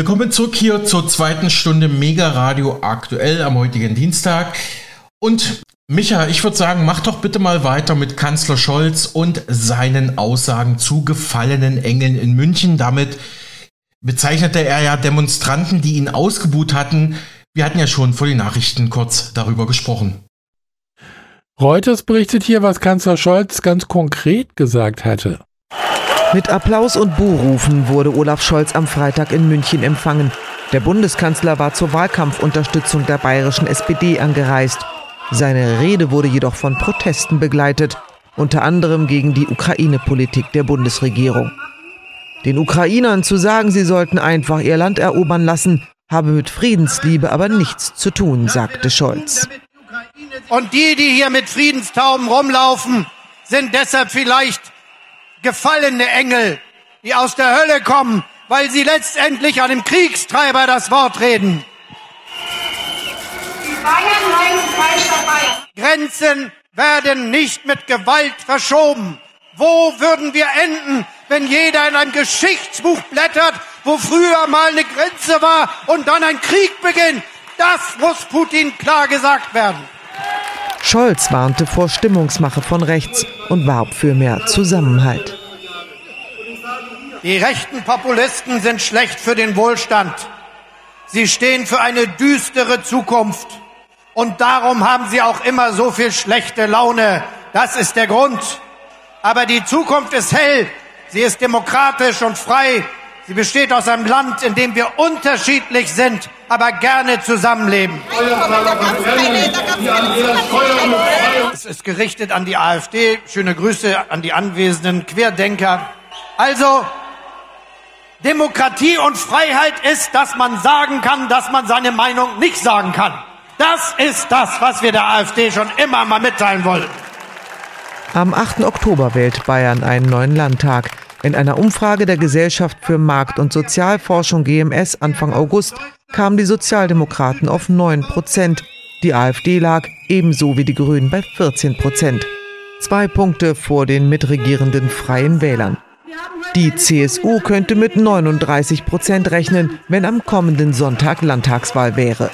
Willkommen zurück hier zur zweiten Stunde Mega Radio aktuell am heutigen Dienstag. Und Micha, ich würde sagen, mach doch bitte mal weiter mit Kanzler Scholz und seinen Aussagen zu gefallenen Engeln in München. Damit bezeichnete er ja Demonstranten, die ihn ausgebuht hatten. Wir hatten ja schon vor den Nachrichten kurz darüber gesprochen. Reuters berichtet hier, was Kanzler Scholz ganz konkret gesagt hatte. Mit Applaus und Buhrufen wurde Olaf Scholz am Freitag in München empfangen. Der Bundeskanzler war zur Wahlkampfunterstützung der bayerischen SPD angereist. Seine Rede wurde jedoch von Protesten begleitet, unter anderem gegen die Ukraine-Politik der Bundesregierung. Den Ukrainern zu sagen, sie sollten einfach ihr Land erobern lassen, habe mit Friedensliebe aber nichts zu tun, sagte Scholz. Und die, die hier mit Friedenstauben rumlaufen, sind deshalb vielleicht gefallene Engel, die aus der Hölle kommen, weil sie letztendlich an dem Kriegstreiber das Wort reden. Die Bayern Freistaat Bayern. Grenzen werden nicht mit Gewalt verschoben. Wo würden wir enden, wenn jeder in einem Geschichtsbuch blättert, wo früher mal eine Grenze war und dann ein Krieg beginnt? Das muss Putin klar gesagt werden. Scholz warnte vor Stimmungsmache von rechts und warb für mehr Zusammenhalt. Die rechten Populisten sind schlecht für den Wohlstand. Sie stehen für eine düstere Zukunft. Und darum haben sie auch immer so viel schlechte Laune. Das ist der Grund. Aber die Zukunft ist hell. Sie ist demokratisch und frei. Sie besteht aus einem Land, in dem wir unterschiedlich sind, aber gerne zusammenleben. Es ist gerichtet an die AfD. Schöne Grüße an die anwesenden Querdenker. Also, Demokratie und Freiheit ist, dass man sagen kann, dass man seine Meinung nicht sagen kann. Das ist das, was wir der AfD schon immer mal mitteilen wollen. Am 8. Oktober wählt Bayern einen neuen Landtag. In einer Umfrage der Gesellschaft für Markt- und Sozialforschung GMS Anfang August kamen die Sozialdemokraten auf 9 Prozent. Die AfD lag ebenso wie die Grünen bei 14 Prozent. Zwei Punkte vor den mitregierenden Freien Wählern. Die CSU könnte mit 39 Prozent rechnen, wenn am kommenden Sonntag Landtagswahl wäre.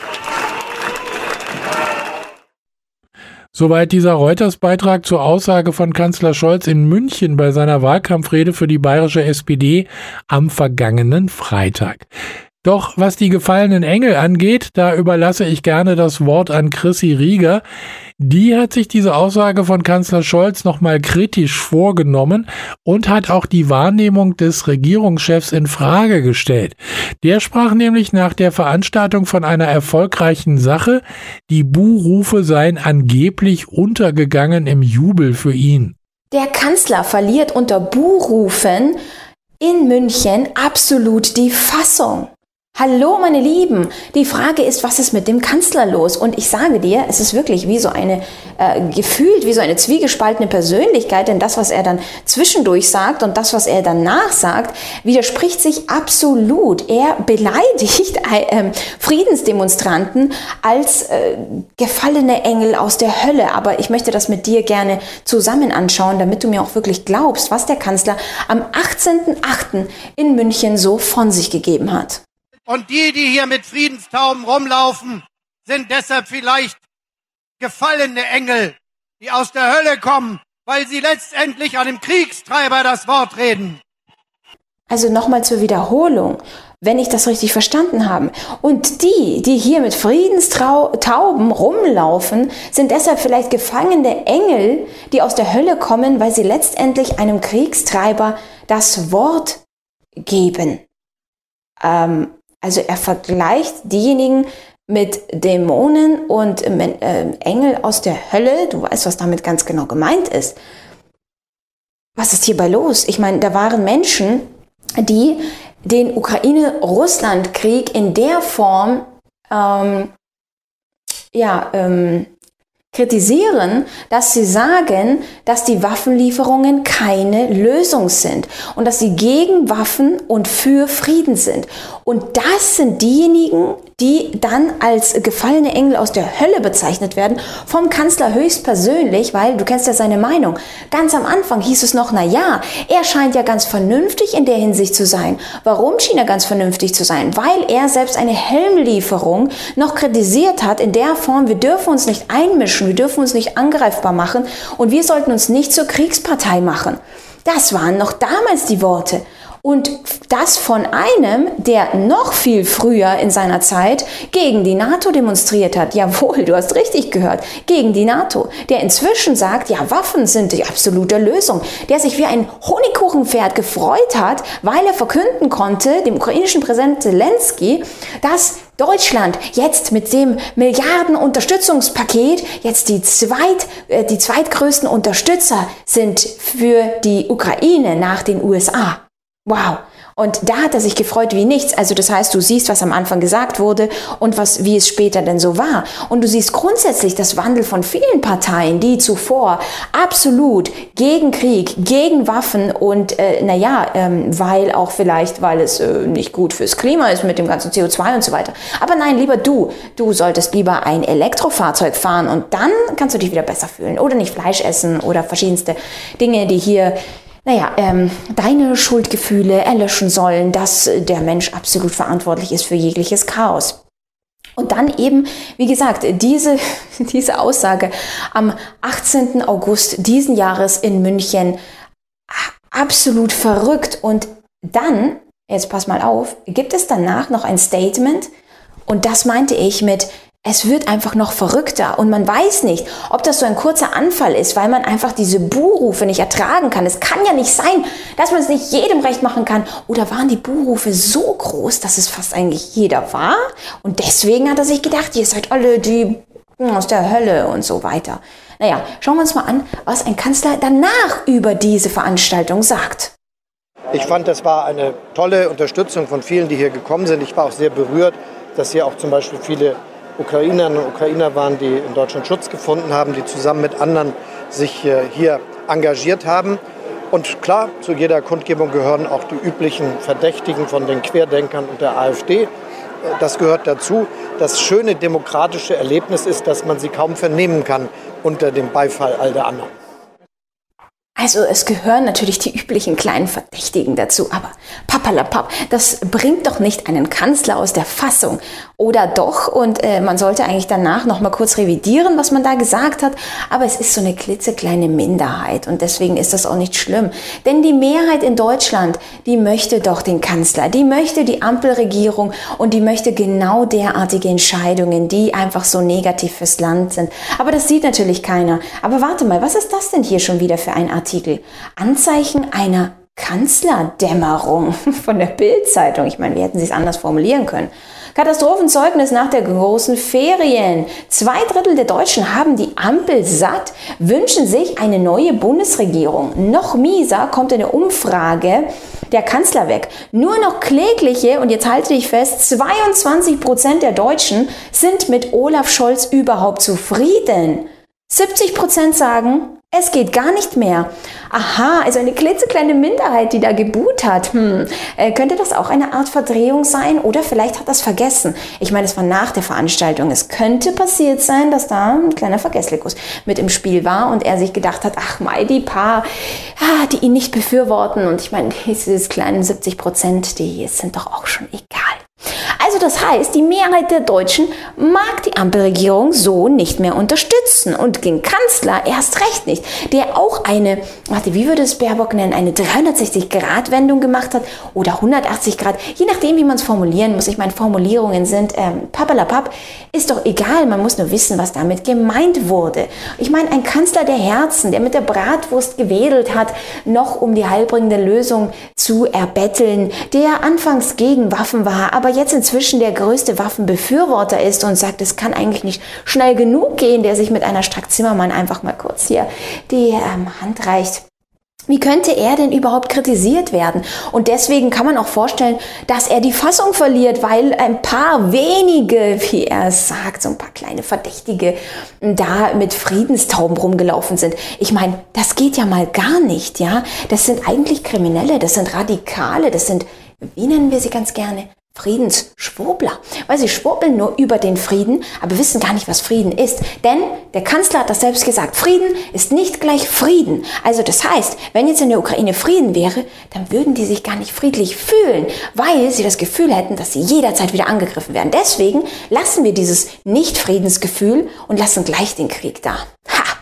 Soweit dieser Reuters-Beitrag zur Aussage von Kanzler Scholz in München bei seiner Wahlkampfrede für die bayerische SPD am vergangenen Freitag. Doch was die gefallenen Engel angeht, da überlasse ich gerne das Wort an Chrissy Rieger. Die hat sich diese Aussage von Kanzler Scholz nochmal kritisch vorgenommen und hat auch die Wahrnehmung des Regierungschefs in Frage gestellt. Der sprach nämlich nach der Veranstaltung von einer erfolgreichen Sache. Die Buhrufe seien angeblich untergegangen im Jubel für ihn. Der Kanzler verliert unter Buhrufen in München absolut die Fassung. Hallo, meine Lieben. Die Frage ist, was ist mit dem Kanzler los? Und ich sage dir, es ist wirklich wie so eine, äh, gefühlt wie so eine zwiegespaltene Persönlichkeit, denn das, was er dann zwischendurch sagt und das, was er danach sagt, widerspricht sich absolut. Er beleidigt äh, Friedensdemonstranten als äh, gefallene Engel aus der Hölle. Aber ich möchte das mit dir gerne zusammen anschauen, damit du mir auch wirklich glaubst, was der Kanzler am 18.08. in München so von sich gegeben hat. Und die, die hier mit Friedenstauben rumlaufen, sind deshalb vielleicht gefallene Engel, die aus der Hölle kommen, weil sie letztendlich an dem Kriegstreiber das Wort reden. Also nochmal zur Wiederholung, wenn ich das richtig verstanden habe. Und die, die hier mit Friedenstauben rumlaufen, sind deshalb vielleicht gefangene Engel, die aus der Hölle kommen, weil sie letztendlich einem Kriegstreiber das Wort geben. Ähm, also er vergleicht diejenigen mit Dämonen und äh, Engel aus der Hölle. Du weißt, was damit ganz genau gemeint ist. Was ist hierbei los? Ich meine, da waren Menschen, die den Ukraine-Russland-Krieg in der Form ähm, ja, ähm, kritisieren, dass sie sagen, dass die Waffenlieferungen keine Lösung sind und dass sie gegen Waffen und für Frieden sind. Und das sind diejenigen, die dann als gefallene Engel aus der Hölle bezeichnet werden, vom Kanzler höchstpersönlich, weil du kennst ja seine Meinung. Ganz am Anfang hieß es noch, na ja, er scheint ja ganz vernünftig in der Hinsicht zu sein. Warum schien er ganz vernünftig zu sein? Weil er selbst eine Helmlieferung noch kritisiert hat in der Form, wir dürfen uns nicht einmischen, wir dürfen uns nicht angreifbar machen und wir sollten uns nicht zur Kriegspartei machen. Das waren noch damals die Worte. Und das von einem, der noch viel früher in seiner Zeit gegen die NATO demonstriert hat. Jawohl, du hast richtig gehört. Gegen die NATO. Der inzwischen sagt, ja, Waffen sind die absolute Lösung. Der sich wie ein Honigkuchenpferd gefreut hat, weil er verkünden konnte, dem ukrainischen Präsident Zelensky, dass Deutschland jetzt mit dem Milliarden Unterstützungspaket jetzt die zweit, äh, die zweitgrößten Unterstützer sind für die Ukraine nach den USA. Wow. Und da hat er sich gefreut wie nichts. Also das heißt, du siehst, was am Anfang gesagt wurde und was, wie es später denn so war. Und du siehst grundsätzlich das Wandel von vielen Parteien, die zuvor absolut gegen Krieg, gegen Waffen und äh, naja, ähm, weil auch vielleicht, weil es äh, nicht gut fürs Klima ist mit dem ganzen CO2 und so weiter. Aber nein, lieber du, du solltest lieber ein Elektrofahrzeug fahren und dann kannst du dich wieder besser fühlen oder nicht Fleisch essen oder verschiedenste Dinge, die hier naja, ähm, deine Schuldgefühle erlöschen sollen, dass der Mensch absolut verantwortlich ist für jegliches Chaos. Und dann eben, wie gesagt, diese, diese Aussage am 18. August diesen Jahres in München, absolut verrückt. Und dann, jetzt pass mal auf, gibt es danach noch ein Statement, und das meinte ich mit, es wird einfach noch verrückter und man weiß nicht, ob das so ein kurzer Anfall ist, weil man einfach diese Buhrufe nicht ertragen kann. Es kann ja nicht sein, dass man es nicht jedem recht machen kann. Oder waren die Buhrufe so groß, dass es fast eigentlich jeder war? Und deswegen hat er sich gedacht, ihr seid alle die aus der Hölle und so weiter. Naja, schauen wir uns mal an, was ein Kanzler danach über diese Veranstaltung sagt. Ich fand, das war eine tolle Unterstützung von vielen, die hier gekommen sind. Ich war auch sehr berührt, dass hier auch zum Beispiel viele Ukrainerinnen und Ukrainer waren, die in Deutschland Schutz gefunden haben, die zusammen mit anderen sich äh, hier engagiert haben. Und klar, zu jeder Kundgebung gehören auch die üblichen Verdächtigen von den Querdenkern und der AfD. Äh, das gehört dazu. Das schöne demokratische Erlebnis ist, dass man sie kaum vernehmen kann unter dem Beifall all der anderen. Also es gehören natürlich die üblichen kleinen Verdächtigen dazu, aber papalapap, das bringt doch nicht einen Kanzler aus der Fassung. Oder doch? Und äh, man sollte eigentlich danach noch mal kurz revidieren, was man da gesagt hat. Aber es ist so eine klitzekleine Minderheit und deswegen ist das auch nicht schlimm. Denn die Mehrheit in Deutschland, die möchte doch den Kanzler, die möchte die Ampelregierung und die möchte genau derartige Entscheidungen, die einfach so negativ fürs Land sind. Aber das sieht natürlich keiner. Aber warte mal, was ist das denn hier schon wieder für ein Artikel? Anzeichen einer Kanzlerdämmerung von der Bildzeitung. Ich meine, wie hätten Sie es anders formulieren können? Katastrophenzeugnis nach der großen Ferien. Zwei Drittel der Deutschen haben die Ampel satt, wünschen sich eine neue Bundesregierung. Noch mieser kommt in der Umfrage der Kanzler weg. Nur noch klägliche, und jetzt halte ich fest, 22 Prozent der Deutschen sind mit Olaf Scholz überhaupt zufrieden. 70 Prozent sagen, es geht gar nicht mehr. Aha, also eine klitzekleine Minderheit, die da gebuht hat. Hm, äh, könnte das auch eine Art Verdrehung sein? Oder vielleicht hat das vergessen. Ich meine, es war nach der Veranstaltung. Es könnte passiert sein, dass da ein kleiner Vergesslikus mit im Spiel war und er sich gedacht hat, ach mei, die paar, ah, die ihn nicht befürworten. Und ich meine, diese kleinen 70 Prozent, die sind doch auch schon egal. Also das heißt, die Mehrheit der Deutschen mag die Ampelregierung so nicht mehr unterstützen und den Kanzler erst recht nicht, der auch eine, warte, wie würde es Baerbock nennen, eine 360-Grad-Wendung gemacht hat oder 180 Grad, je nachdem, wie man es formulieren muss. Ich meine, Formulierungen sind ähm, pappalapapp, ist doch egal, man muss nur wissen, was damit gemeint wurde. Ich meine, ein Kanzler der Herzen, der mit der Bratwurst gewedelt hat, noch um die heilbringende Lösung zu erbetteln, der anfangs gegen Waffen war, aber jetzt inzwischen der größte Waffenbefürworter ist und sagt, es kann eigentlich nicht schnell genug gehen, der sich mit einer Strack Zimmermann einfach mal kurz hier die ähm, Hand reicht. Wie könnte er denn überhaupt kritisiert werden? Und deswegen kann man auch vorstellen, dass er die Fassung verliert, weil ein paar wenige, wie er sagt, so ein paar kleine Verdächtige da mit Friedenstauben rumgelaufen sind. Ich meine, das geht ja mal gar nicht, ja? Das sind eigentlich Kriminelle, das sind Radikale, das sind, wie nennen wir sie ganz gerne? Friedensschwurbler, weil sie schwurbeln nur über den Frieden, aber wissen gar nicht, was Frieden ist. Denn der Kanzler hat das selbst gesagt, Frieden ist nicht gleich Frieden. Also das heißt, wenn jetzt in der Ukraine Frieden wäre, dann würden die sich gar nicht friedlich fühlen, weil sie das Gefühl hätten, dass sie jederzeit wieder angegriffen werden. Deswegen lassen wir dieses Nicht-Friedensgefühl und lassen gleich den Krieg da. Ha!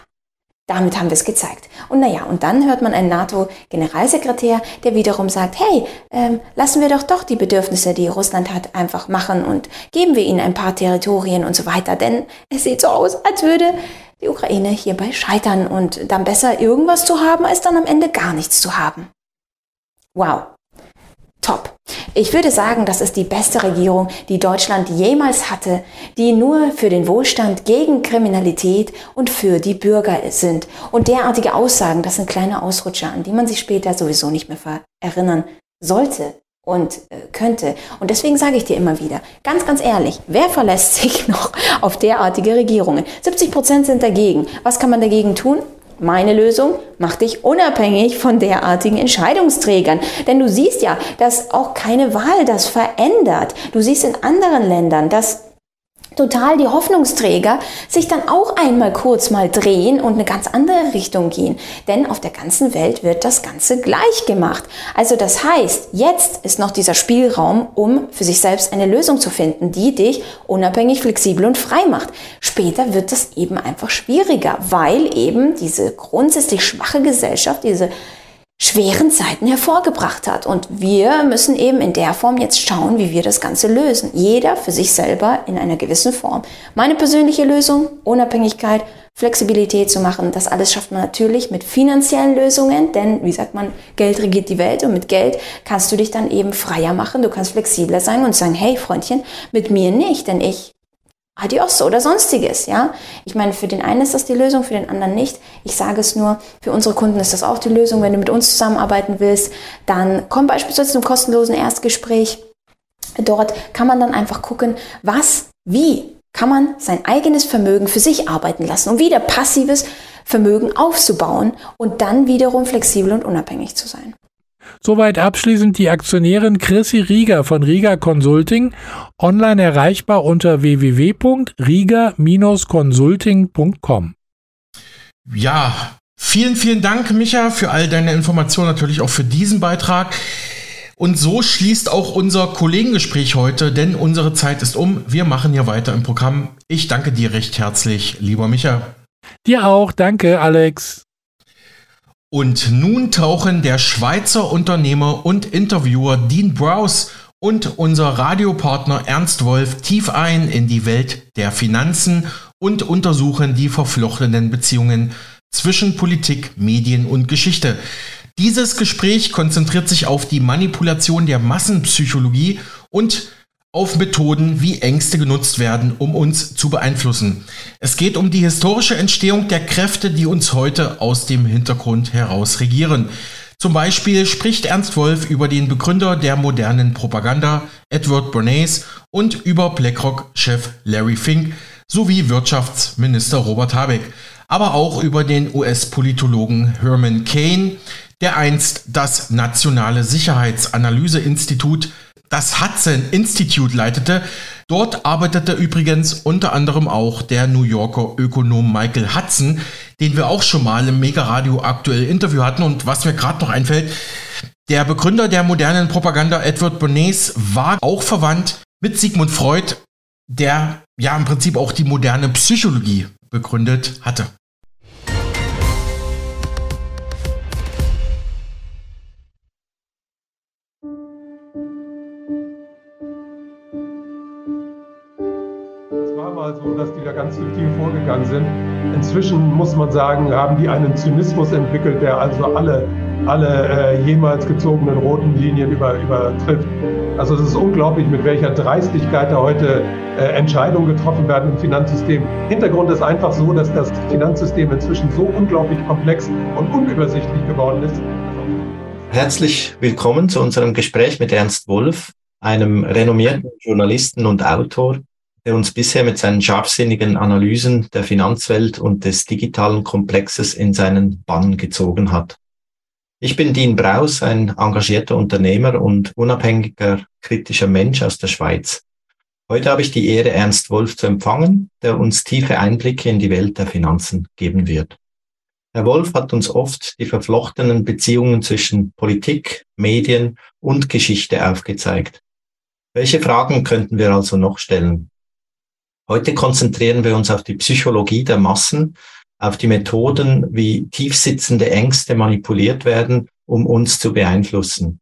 Damit haben wir es gezeigt. Und naja, und dann hört man einen NATO-Generalsekretär, der wiederum sagt, hey, ähm, lassen wir doch doch die Bedürfnisse, die Russland hat, einfach machen und geben wir ihnen ein paar Territorien und so weiter. Denn es sieht so aus, als würde die Ukraine hierbei scheitern und dann besser irgendwas zu haben, als dann am Ende gar nichts zu haben. Wow. Top. Ich würde sagen, das ist die beste Regierung, die Deutschland jemals hatte, die nur für den Wohlstand gegen Kriminalität und für die Bürger sind. Und derartige Aussagen, das sind kleine Ausrutscher, an die man sich später sowieso nicht mehr erinnern sollte und äh, könnte. Und deswegen sage ich dir immer wieder, ganz, ganz ehrlich, wer verlässt sich noch auf derartige Regierungen? 70 Prozent sind dagegen. Was kann man dagegen tun? Meine Lösung, mach dich unabhängig von derartigen Entscheidungsträgern. Denn du siehst ja, dass auch keine Wahl das verändert. Du siehst in anderen Ländern, dass total die Hoffnungsträger sich dann auch einmal kurz mal drehen und eine ganz andere Richtung gehen. Denn auf der ganzen Welt wird das Ganze gleich gemacht. Also das heißt, jetzt ist noch dieser Spielraum, um für sich selbst eine Lösung zu finden, die dich unabhängig, flexibel und frei macht. Später wird das eben einfach schwieriger, weil eben diese grundsätzlich schwache Gesellschaft, diese schweren Zeiten hervorgebracht hat. Und wir müssen eben in der Form jetzt schauen, wie wir das Ganze lösen. Jeder für sich selber in einer gewissen Form. Meine persönliche Lösung, Unabhängigkeit, Flexibilität zu machen, das alles schafft man natürlich mit finanziellen Lösungen, denn wie sagt man, Geld regiert die Welt und mit Geld kannst du dich dann eben freier machen, du kannst flexibler sein und sagen, hey Freundchen, mit mir nicht, denn ich Adios oder sonstiges, ja. Ich meine, für den einen ist das die Lösung, für den anderen nicht. Ich sage es nur, für unsere Kunden ist das auch die Lösung. Wenn du mit uns zusammenarbeiten willst, dann komm beispielsweise zum kostenlosen Erstgespräch. Dort kann man dann einfach gucken, was, wie kann man sein eigenes Vermögen für sich arbeiten lassen, um wieder passives Vermögen aufzubauen und dann wiederum flexibel und unabhängig zu sein. Soweit abschließend die Aktionärin Chrissy Rieger von Rieger Consulting, online erreichbar unter www.rieger-consulting.com. Ja, vielen, vielen Dank, Micha, für all deine Informationen, natürlich auch für diesen Beitrag. Und so schließt auch unser Kollegengespräch heute, denn unsere Zeit ist um. Wir machen hier weiter im Programm. Ich danke dir recht herzlich, lieber Micha. Dir auch, danke, Alex. Und nun tauchen der Schweizer Unternehmer und Interviewer Dean Browse und unser Radiopartner Ernst Wolf tief ein in die Welt der Finanzen und untersuchen die verflochtenen Beziehungen zwischen Politik, Medien und Geschichte. Dieses Gespräch konzentriert sich auf die Manipulation der Massenpsychologie und auf Methoden, wie Ängste genutzt werden, um uns zu beeinflussen. Es geht um die historische Entstehung der Kräfte, die uns heute aus dem Hintergrund heraus regieren. Zum Beispiel spricht Ernst Wolf über den Begründer der modernen Propaganda, Edward Bernays, und über BlackRock-Chef Larry Fink sowie Wirtschaftsminister Robert Habeck, aber auch über den US-Politologen Herman Cain, der einst das Nationale Sicherheitsanalyseinstitut das Hudson Institute leitete. Dort arbeitete übrigens unter anderem auch der New Yorker Ökonom Michael Hudson, den wir auch schon mal im Mega Radio aktuell Interview hatten. Und was mir gerade noch einfällt, der Begründer der modernen Propaganda Edward Bernays war auch verwandt mit Sigmund Freud, der ja im Prinzip auch die moderne Psychologie begründet hatte. Mal so, dass die da ganz subtil vorgegangen sind. Inzwischen muss man sagen, haben die einen Zynismus entwickelt, der also alle, alle äh, jemals gezogenen roten Linien über, übertrifft. Also es ist unglaublich, mit welcher Dreistigkeit da heute äh, Entscheidungen getroffen werden im Finanzsystem. Hintergrund ist einfach so, dass das Finanzsystem inzwischen so unglaublich komplex und unübersichtlich geworden ist. Herzlich willkommen zu unserem Gespräch mit Ernst Wolf, einem renommierten Journalisten und Autor, der uns bisher mit seinen scharfsinnigen Analysen der Finanzwelt und des digitalen Komplexes in seinen Bann gezogen hat. Ich bin Dean Braus, ein engagierter Unternehmer und unabhängiger kritischer Mensch aus der Schweiz. Heute habe ich die Ehre, Ernst Wolf zu empfangen, der uns tiefe Einblicke in die Welt der Finanzen geben wird. Herr Wolf hat uns oft die verflochtenen Beziehungen zwischen Politik, Medien und Geschichte aufgezeigt. Welche Fragen könnten wir also noch stellen? Heute konzentrieren wir uns auf die Psychologie der Massen auf die Methoden, wie tiefsitzende Ängste manipuliert werden, um uns zu beeinflussen.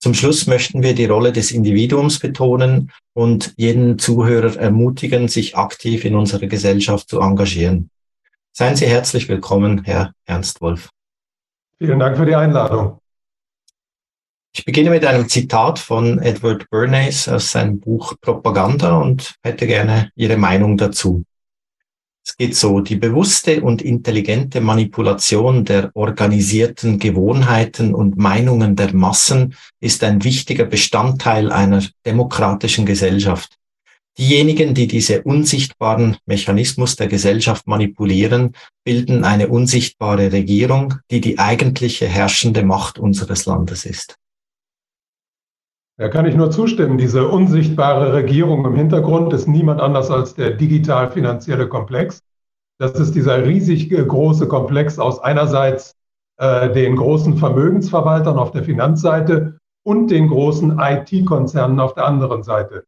Zum Schluss möchten wir die Rolle des Individuums betonen und jeden Zuhörer ermutigen, sich aktiv in unserer Gesellschaft zu engagieren. Seien Sie herzlich willkommen, Herr Ernst Wolf. Vielen Dank für die Einladung. Ich beginne mit einem Zitat von Edward Bernays aus seinem Buch Propaganda und hätte gerne Ihre Meinung dazu. Es geht so, die bewusste und intelligente Manipulation der organisierten Gewohnheiten und Meinungen der Massen ist ein wichtiger Bestandteil einer demokratischen Gesellschaft. Diejenigen, die diese unsichtbaren Mechanismus der Gesellschaft manipulieren, bilden eine unsichtbare Regierung, die die eigentliche herrschende Macht unseres Landes ist. Da kann ich nur zustimmen. Diese unsichtbare Regierung im Hintergrund ist niemand anders als der digital-finanzielle Komplex. Das ist dieser riesig große Komplex aus einerseits äh, den großen Vermögensverwaltern auf der Finanzseite und den großen IT-Konzernen auf der anderen Seite.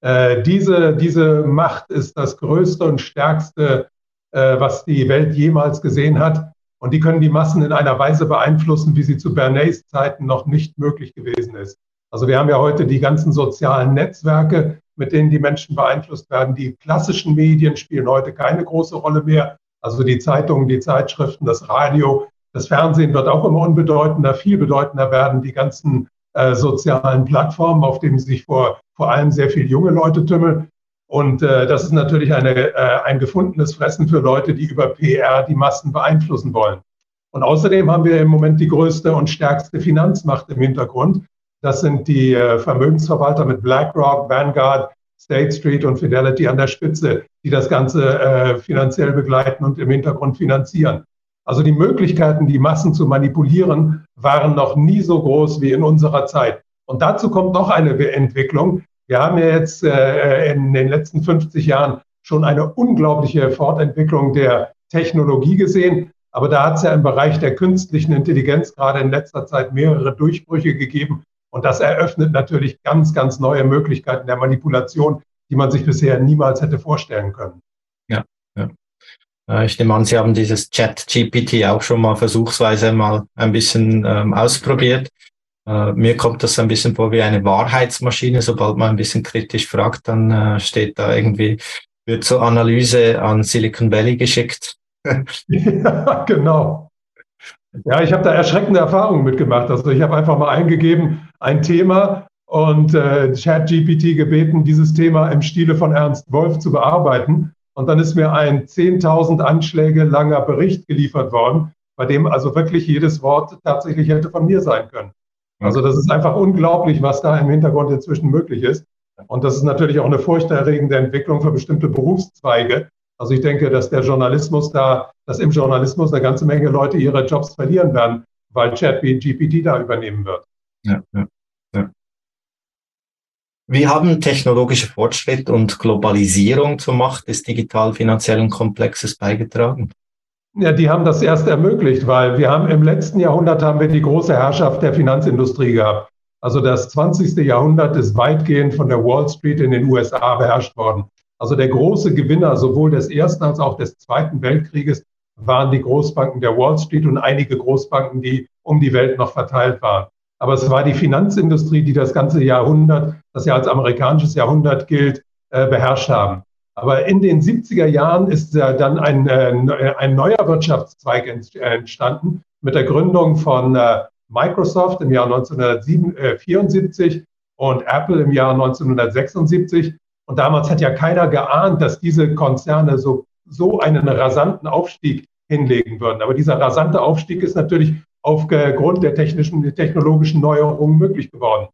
Äh, diese, diese Macht ist das größte und stärkste, äh, was die Welt jemals gesehen hat. Und die können die Massen in einer Weise beeinflussen, wie sie zu Bernays Zeiten noch nicht möglich gewesen ist. Also wir haben ja heute die ganzen sozialen Netzwerke, mit denen die Menschen beeinflusst werden. Die klassischen Medien spielen heute keine große Rolle mehr. Also die Zeitungen, die Zeitschriften, das Radio, das Fernsehen wird auch immer unbedeutender. Viel bedeutender werden die ganzen äh, sozialen Plattformen, auf denen sich vor, vor allem sehr viele junge Leute tümmeln. Und äh, das ist natürlich eine, äh, ein gefundenes Fressen für Leute, die über PR die Massen beeinflussen wollen. Und außerdem haben wir im Moment die größte und stärkste Finanzmacht im Hintergrund. Das sind die äh, Vermögensverwalter mit BlackRock, Vanguard, State Street und Fidelity an der Spitze, die das Ganze äh, finanziell begleiten und im Hintergrund finanzieren. Also die Möglichkeiten, die Massen zu manipulieren, waren noch nie so groß wie in unserer Zeit. Und dazu kommt noch eine Entwicklung. Wir haben ja jetzt äh, in den letzten 50 Jahren schon eine unglaubliche Fortentwicklung der Technologie gesehen. Aber da hat es ja im Bereich der künstlichen Intelligenz gerade in letzter Zeit mehrere Durchbrüche gegeben, und das eröffnet natürlich ganz, ganz neue Möglichkeiten der Manipulation, die man sich bisher niemals hätte vorstellen können. Ja, ja. Äh, ich nehme an, Sie haben dieses Chat-GPT auch schon mal versuchsweise mal ein bisschen ähm, ausprobiert. Äh, mir kommt das ein bisschen vor wie eine Wahrheitsmaschine. Sobald man ein bisschen kritisch fragt, dann äh, steht da irgendwie, wird zur Analyse an Silicon Valley geschickt. ja, genau. Ja, ich habe da erschreckende Erfahrungen mitgemacht. Also ich habe einfach mal eingegeben, ein Thema und äh, ChatGPT gebeten, dieses Thema im Stile von Ernst Wolf zu bearbeiten. Und dann ist mir ein 10.000 Anschläge langer Bericht geliefert worden, bei dem also wirklich jedes Wort tatsächlich hätte von mir sein können. Also das ist einfach unglaublich, was da im Hintergrund inzwischen möglich ist. Und das ist natürlich auch eine furchterregende Entwicklung für bestimmte Berufszweige, also ich denke, dass der Journalismus da, dass im Journalismus eine ganze Menge Leute ihre Jobs verlieren werden, weil ChatGPT da übernehmen wird. Ja, ja, ja. Wie haben technologischer Fortschritt und Globalisierung zur Macht des digital-finanziellen Komplexes beigetragen? Ja, die haben das erst ermöglicht, weil wir haben im letzten Jahrhundert haben wir die große Herrschaft der Finanzindustrie gehabt. Also das 20. Jahrhundert ist weitgehend von der Wall Street in den USA beherrscht worden. Also der große Gewinner sowohl des Ersten als auch des Zweiten Weltkrieges waren die Großbanken der Wall Street und einige Großbanken, die um die Welt noch verteilt waren. Aber es war die Finanzindustrie, die das ganze Jahrhundert, das ja als amerikanisches Jahrhundert gilt, äh, beherrscht haben. Aber in den 70er Jahren ist ja dann ein, äh, ein neuer Wirtschaftszweig entstanden mit der Gründung von äh, Microsoft im Jahr 1974 und Apple im Jahr 1976. Und damals hat ja keiner geahnt, dass diese Konzerne so, so einen rasanten Aufstieg hinlegen würden. Aber dieser rasante Aufstieg ist natürlich aufgrund der technischen, technologischen Neuerungen möglich geworden.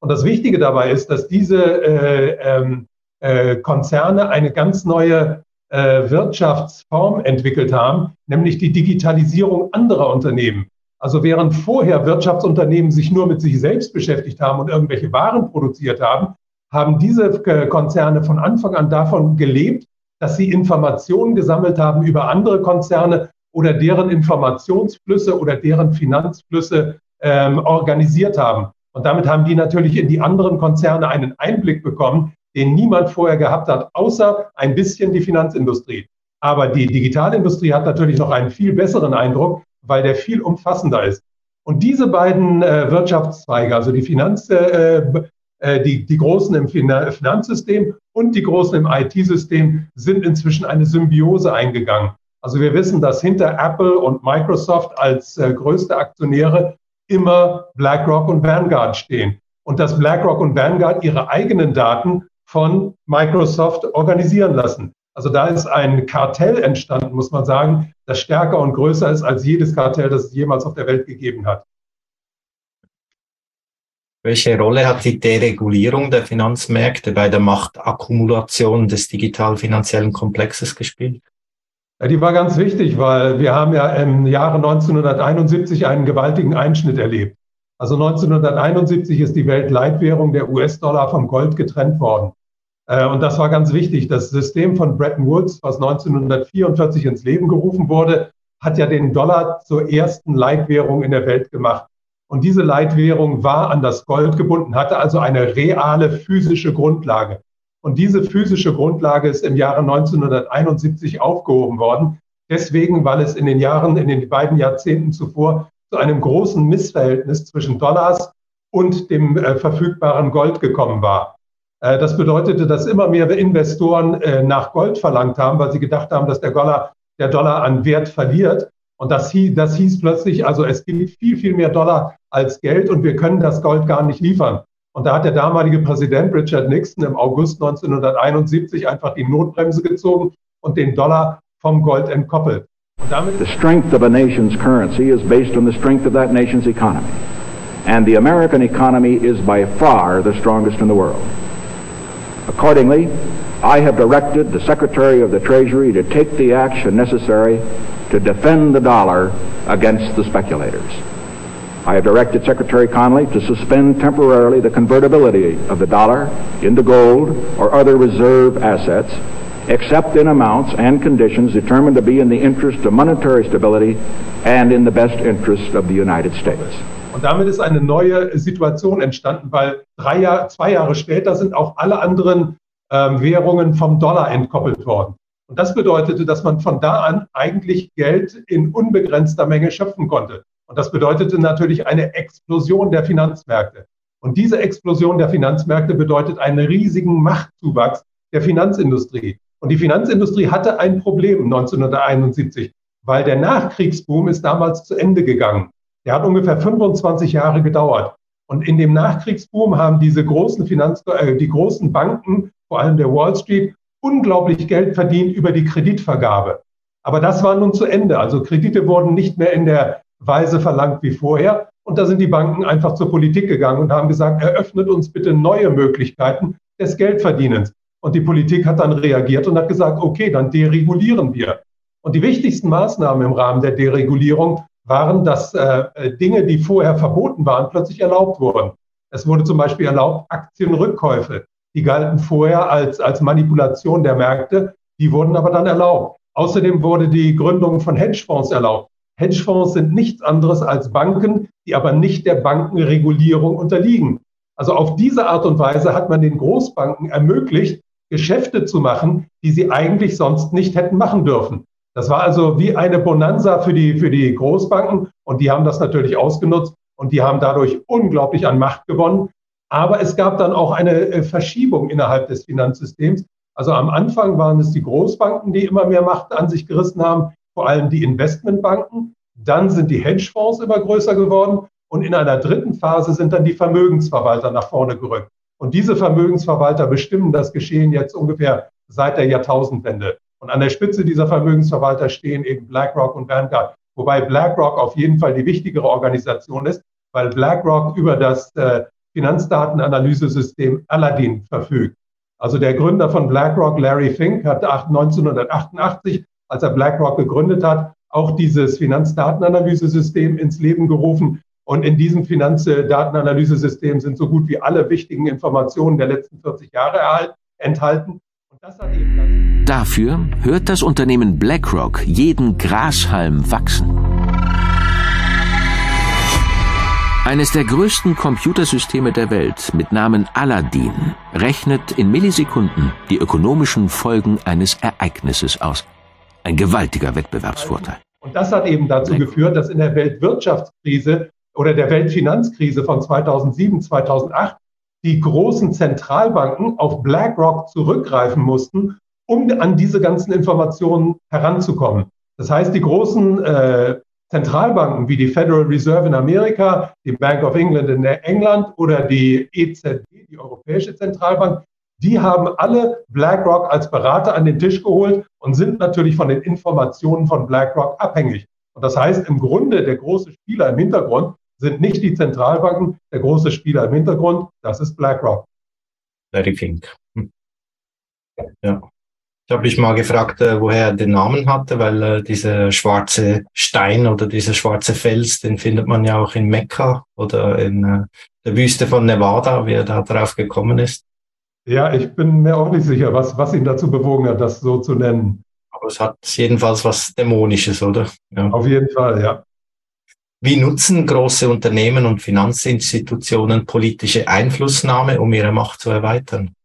Und das Wichtige dabei ist, dass diese äh, ähm, äh, Konzerne eine ganz neue äh, Wirtschaftsform entwickelt haben, nämlich die Digitalisierung anderer Unternehmen. Also während vorher Wirtschaftsunternehmen sich nur mit sich selbst beschäftigt haben und irgendwelche Waren produziert haben, haben diese äh, Konzerne von Anfang an davon gelebt, dass sie Informationen gesammelt haben über andere Konzerne oder deren Informationsflüsse oder deren Finanzflüsse ähm, organisiert haben. Und damit haben die natürlich in die anderen Konzerne einen Einblick bekommen, den niemand vorher gehabt hat, außer ein bisschen die Finanzindustrie. Aber die Digitalindustrie hat natürlich noch einen viel besseren Eindruck, weil der viel umfassender ist. Und diese beiden äh, Wirtschaftszweige, also die Finanz, äh, äh, die, die Großen im Finanzsystem und die Großen im IT-System, sind inzwischen eine Symbiose eingegangen. Also wir wissen, dass hinter Apple und Microsoft als äh, größte Aktionäre immer BlackRock und Vanguard stehen. Und dass BlackRock und Vanguard ihre eigenen Daten von Microsoft organisieren lassen. Also da ist ein Kartell entstanden, muss man sagen, das stärker und größer ist als jedes Kartell, das es jemals auf der Welt gegeben hat. Welche Rolle hat die Deregulierung der Finanzmärkte bei der Machtakkumulation des digital-finanziellen Komplexes gespielt? Die war ganz wichtig, weil wir haben ja im Jahre 1971 einen gewaltigen Einschnitt erlebt. Also 1971 ist die Weltleitwährung der US-Dollar vom Gold getrennt worden. Äh, und das war ganz wichtig. Das System von Bretton Woods, was 1944 ins Leben gerufen wurde, hat ja den Dollar zur ersten Leitwährung in der Welt gemacht. Und diese Leitwährung war an das Gold gebunden, hatte also eine reale physische Grundlage. Und diese physische Grundlage ist im Jahre 1971 aufgehoben worden. Deswegen, weil es in den Jahren, in den beiden Jahrzehnten zuvor zu einem großen Missverhältnis zwischen Dollars und dem äh, verfügbaren Gold gekommen war. Äh, das bedeutete, dass immer mehr Investoren äh, nach Gold verlangt haben, weil sie gedacht haben, dass der Dollar, der Dollar an Wert verliert. Und das hieß, das hieß plötzlich, also es gibt viel, viel mehr Dollar als Geld und wir können das Gold gar nicht liefern. Und da hat der damalige Präsident Richard Nixon im August 1971 einfach die Notbremse gezogen und den Dollar vom Gold entkoppelt. The strength of a nation's currency is based on the strength of that nation's economy. And the American economy is by far the strongest in the world. Accordingly, I have directed the Secretary of the Treasury to take the action necessary to defend the dollar against the speculators. I have directed Secretary Connolly to suspend temporarily the convertibility of the dollar into gold or other reserve assets, except in amounts and conditions determined to be in the interest of monetary stability and in the best interest of the United States. Und damit ist eine neue Situation entstanden, weil drei Jahr, zwei Jahre später sind auch alle anderen Währungen vom Dollar entkoppelt worden. Und das bedeutete, dass man von da an eigentlich Geld in unbegrenzter Menge schöpfen konnte. Und das bedeutete natürlich eine Explosion der Finanzmärkte. Und diese Explosion der Finanzmärkte bedeutet einen riesigen Machtzuwachs der Finanzindustrie. Und die Finanzindustrie hatte ein Problem 1971, weil der Nachkriegsboom ist damals zu Ende gegangen. Der hat ungefähr 25 Jahre gedauert. Und in dem Nachkriegsboom haben diese großen Finanz, äh, die großen Banken, vor allem der Wall Street, unglaublich Geld verdient über die Kreditvergabe. Aber das war nun zu Ende. Also Kredite wurden nicht mehr in der Weise verlangt wie vorher. Und da sind die Banken einfach zur Politik gegangen und haben gesagt, eröffnet uns bitte neue Möglichkeiten des Geldverdienens. Und die Politik hat dann reagiert und hat gesagt, okay, dann deregulieren wir. Und die wichtigsten Maßnahmen im Rahmen der Deregulierung waren, dass äh, Dinge, die vorher verboten waren, plötzlich erlaubt wurden. Es wurde zum Beispiel erlaubt, Aktienrückkäufe. Die galten vorher als, als Manipulation der Märkte, die wurden aber dann erlaubt. Außerdem wurde die Gründung von Hedgefonds erlaubt. Hedgefonds sind nichts anderes als Banken, die aber nicht der Bankenregulierung unterliegen. Also auf diese Art und Weise hat man den Großbanken ermöglicht, Geschäfte zu machen, die sie eigentlich sonst nicht hätten machen dürfen. Das war also wie eine Bonanza für die, für die Großbanken und die haben das natürlich ausgenutzt und die haben dadurch unglaublich an Macht gewonnen. Aber es gab dann auch eine äh, Verschiebung innerhalb des Finanzsystems. Also am Anfang waren es die Großbanken, die immer mehr Macht an sich gerissen haben vor allem die Investmentbanken. Dann sind die Hedgefonds immer größer geworden. Und in einer dritten Phase sind dann die Vermögensverwalter nach vorne gerückt. Und diese Vermögensverwalter bestimmen das Geschehen jetzt ungefähr seit der Jahrtausendwende. Und an der Spitze dieser Vermögensverwalter stehen eben BlackRock und Vanguard. Wobei BlackRock auf jeden Fall die wichtigere Organisation ist, weil BlackRock über das äh, Finanzdatenanalyse-System Aladdin verfügt. Also der Gründer von BlackRock, Larry Fink, hat 1988 als er BlackRock gegründet hat, auch dieses Finanzdatenanalyse-System ins Leben gerufen. Und in diesem Finanzdatenanalyse-System sind so gut wie alle wichtigen Informationen der letzten 40 Jahre enthalten. Dafür hört das Unternehmen BlackRock jeden Grashalm wachsen. Eines der größten Computersysteme der Welt mit Namen Aladdin rechnet in Millisekunden die ökonomischen Folgen eines Ereignisses aus. Ein gewaltiger Wettbewerbsvorteil. Und das hat eben dazu geführt, dass in der Weltwirtschaftskrise oder der Weltfinanzkrise von 2007, 2008 die großen Zentralbanken auf BlackRock zurückgreifen mussten, um an diese ganzen Informationen heranzukommen. Das heißt, die großen äh, Zentralbanken wie die Federal Reserve in Amerika, die Bank of England in England oder die EZB, die Europäische Zentralbank, die haben alle BlackRock als Berater an den Tisch geholt und sind natürlich von den Informationen von BlackRock abhängig. Und das heißt, im Grunde der große Spieler im Hintergrund sind nicht die Zentralbanken, der große Spieler im Hintergrund, das ist BlackRock. Larry Fink. Hm. Ja. Ich habe mich mal gefragt, äh, woher er den Namen hatte, weil äh, dieser schwarze Stein oder dieser schwarze Fels, den findet man ja auch in Mekka oder in äh, der Wüste von Nevada, wie er da drauf gekommen ist. Ja, ich bin mir auch nicht sicher, was, was ihn dazu bewogen hat, das so zu nennen. Aber es hat jedenfalls was Dämonisches, oder? Ja. Auf jeden Fall, ja. Wie nutzen große Unternehmen und Finanzinstitutionen politische Einflussnahme, um ihre Macht zu erweitern?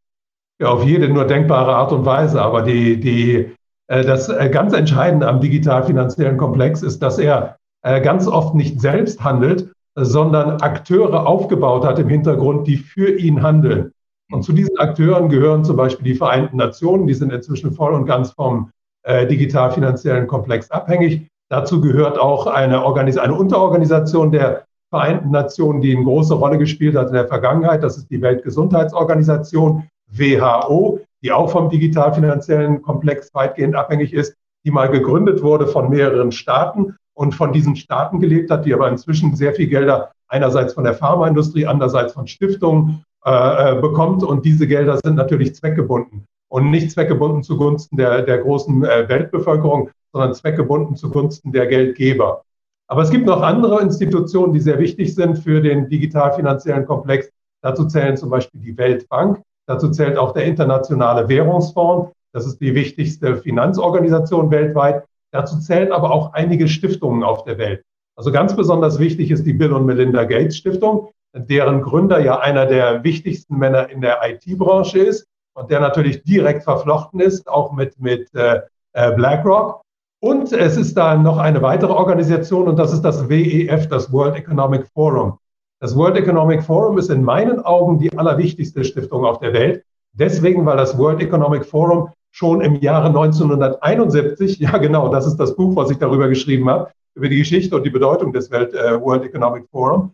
Ja, auf jede nur denkbare Art und Weise. Aber die, die, äh, das äh, ganz Entscheidende am digital-finanziellen Komplex ist, dass er äh, ganz oft nicht selbst handelt, sondern Akteure aufgebaut hat im Hintergrund, die für ihn handeln. Und zu diesen Akteuren gehören zum Beispiel die Vereinten Nationen, die sind inzwischen voll und ganz vom äh, digital-finanziellen Komplex abhängig. Dazu gehört auch eine, Organis eine Unterorganisation der Vereinten Nationen, die eine große Rolle gespielt hat in der Vergangenheit. Das ist die Weltgesundheitsorganisation. WHO, die auch vom digital-finanziellen Komplex weitgehend abhängig ist, die mal gegründet wurde von mehreren Staaten und von diesen Staaten gelebt hat, die aber inzwischen sehr viel Gelder einerseits von der Pharmaindustrie, andererseits von Stiftungen äh, äh, bekommt. Und diese Gelder sind natürlich zweckgebunden und nicht zweckgebunden zugunsten der, der großen äh, Weltbevölkerung, sondern zweckgebunden zugunsten der Geldgeber. Aber es gibt noch andere Institutionen, die sehr wichtig sind für den digital-finanziellen Komplex. Dazu zählen zum Beispiel die Weltbank, Dazu zählt auch der Internationale Währungsfonds. Das ist die wichtigste Finanzorganisation weltweit. Dazu zählen aber auch einige Stiftungen auf der Welt. Also ganz besonders wichtig ist die Bill und Melinda Gates Stiftung, deren Gründer ja einer der wichtigsten Männer in der IT-Branche ist und der natürlich direkt verflochten ist, auch mit, mit äh, äh BlackRock. Und es ist da noch eine weitere Organisation und das ist das WEF, das World Economic Forum. Das World Economic Forum ist in meinen Augen die allerwichtigste Stiftung auf der Welt. Deswegen, weil das World Economic Forum schon im Jahre 1971, ja genau, das ist das Buch, was ich darüber geschrieben habe, über die Geschichte und die Bedeutung des Welt, äh, World Economic Forum.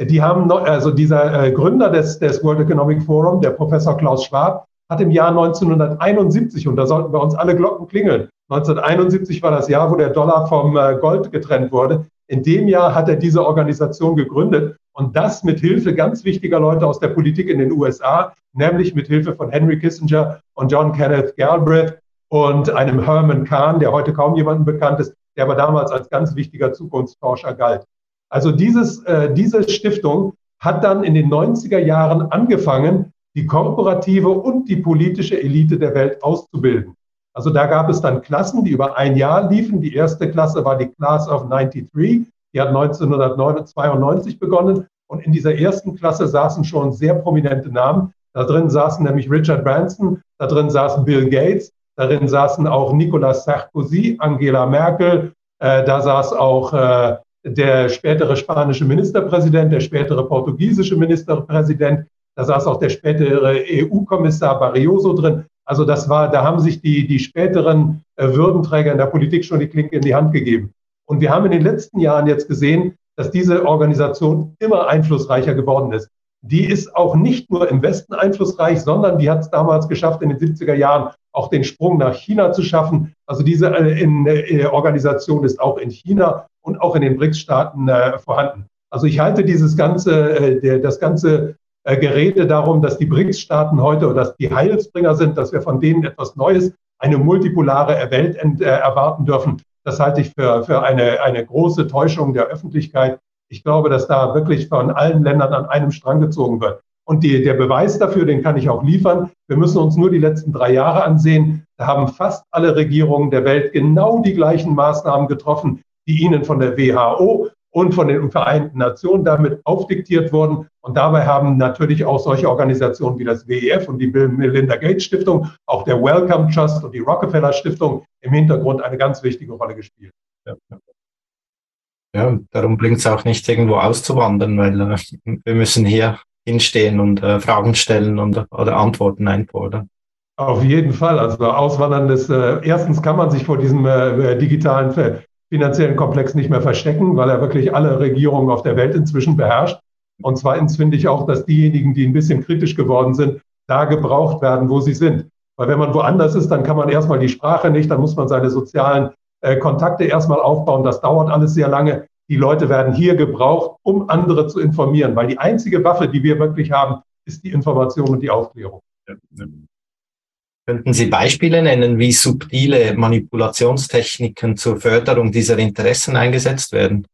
Die haben, also dieser äh, Gründer des, des World Economic Forum, der Professor Klaus Schwab, hat im Jahr 1971, und da sollten bei uns alle Glocken klingeln, 1971 war das Jahr, wo der Dollar vom äh, Gold getrennt wurde. In dem Jahr hat er diese Organisation gegründet und das mit Hilfe ganz wichtiger Leute aus der Politik in den USA, nämlich mit Hilfe von Henry Kissinger und John Kenneth Galbraith und einem Herman Kahn, der heute kaum jemandem bekannt ist, der aber damals als ganz wichtiger Zukunftsforscher galt. Also dieses, äh, diese Stiftung hat dann in den 90er Jahren angefangen, die korporative und die politische Elite der Welt auszubilden. Also da gab es dann Klassen, die über ein Jahr liefen. Die erste Klasse war die Class of 93. Die hat 1992 begonnen und in dieser ersten Klasse saßen schon sehr prominente Namen. Da drin saßen nämlich Richard Branson, da drin saßen Bill Gates, darin saßen auch Nicolas Sarkozy, Angela Merkel, äh, da saß auch äh, der spätere spanische Ministerpräsident, der spätere portugiesische Ministerpräsident, da saß auch der spätere EU-Kommissar Barroso drin. Also das war, da haben sich die, die späteren äh, Würdenträger in der Politik schon die Klinke in die Hand gegeben. Und wir haben in den letzten Jahren jetzt gesehen, dass diese Organisation immer einflussreicher geworden ist. Die ist auch nicht nur im Westen einflussreich, sondern die hat es damals geschafft, in den 70er Jahren auch den Sprung nach China zu schaffen. Also diese äh, in, äh, Organisation ist auch in China und auch in den BRICS-Staaten äh, vorhanden. Also ich halte dieses ganze, äh, der, das ganze äh, Gerede darum, dass die BRICS-Staaten heute oder dass die Heilsbringer sind, dass wir von denen etwas Neues, eine multipolare Welt äh, erwarten dürfen, Das halte ich für, für eine, eine große Täuschung der Öffentlichkeit. Ich glaube, dass da wirklich von allen Ländern an einem Strang gezogen wird. Und die, der Beweis dafür, den kann ich auch liefern. Wir müssen uns nur die letzten drei Jahre ansehen. Da haben fast alle Regierungen der Welt genau die gleichen Maßnahmen getroffen, die ihnen von der WHO und von den Vereinten Nationen damit aufdiktiert wurden. Und dabei haben natürlich auch solche Organisationen wie das WEF und die Bill Melinda Gates Stiftung, auch der Wellcome Trust und die Rockefeller Stiftung im Hintergrund eine ganz wichtige Rolle gespielt. Ja, ja darum bringt es auch nicht irgendwo auszuwandern, weil äh, wir müssen hier hinstehen und äh, Fragen stellen und oder Antworten einfordern. Auf jeden Fall. Also Auswandern ist, äh, erstens kann man sich vor diesem äh, digitalen finanziellen Komplex nicht mehr verstecken, weil er wirklich alle Regierungen auf der Welt inzwischen beherrscht. Und zweitens finde ich auch, dass diejenigen, die ein bisschen kritisch geworden sind, da gebraucht werden, wo sie sind. Weil wenn man woanders ist, dann kann man erstmal die Sprache nicht, dann muss man seine sozialen äh, Kontakte erstmal aufbauen. Das dauert alles sehr lange. Die Leute werden hier gebraucht, um andere zu informieren, weil die einzige Waffe, die wir wirklich haben, ist die Information und die Aufklärung. Ja, ja. Könnten Sie Beispiele nennen, wie subtile Manipulationstechniken zur Förderung dieser Interessen eingesetzt werden?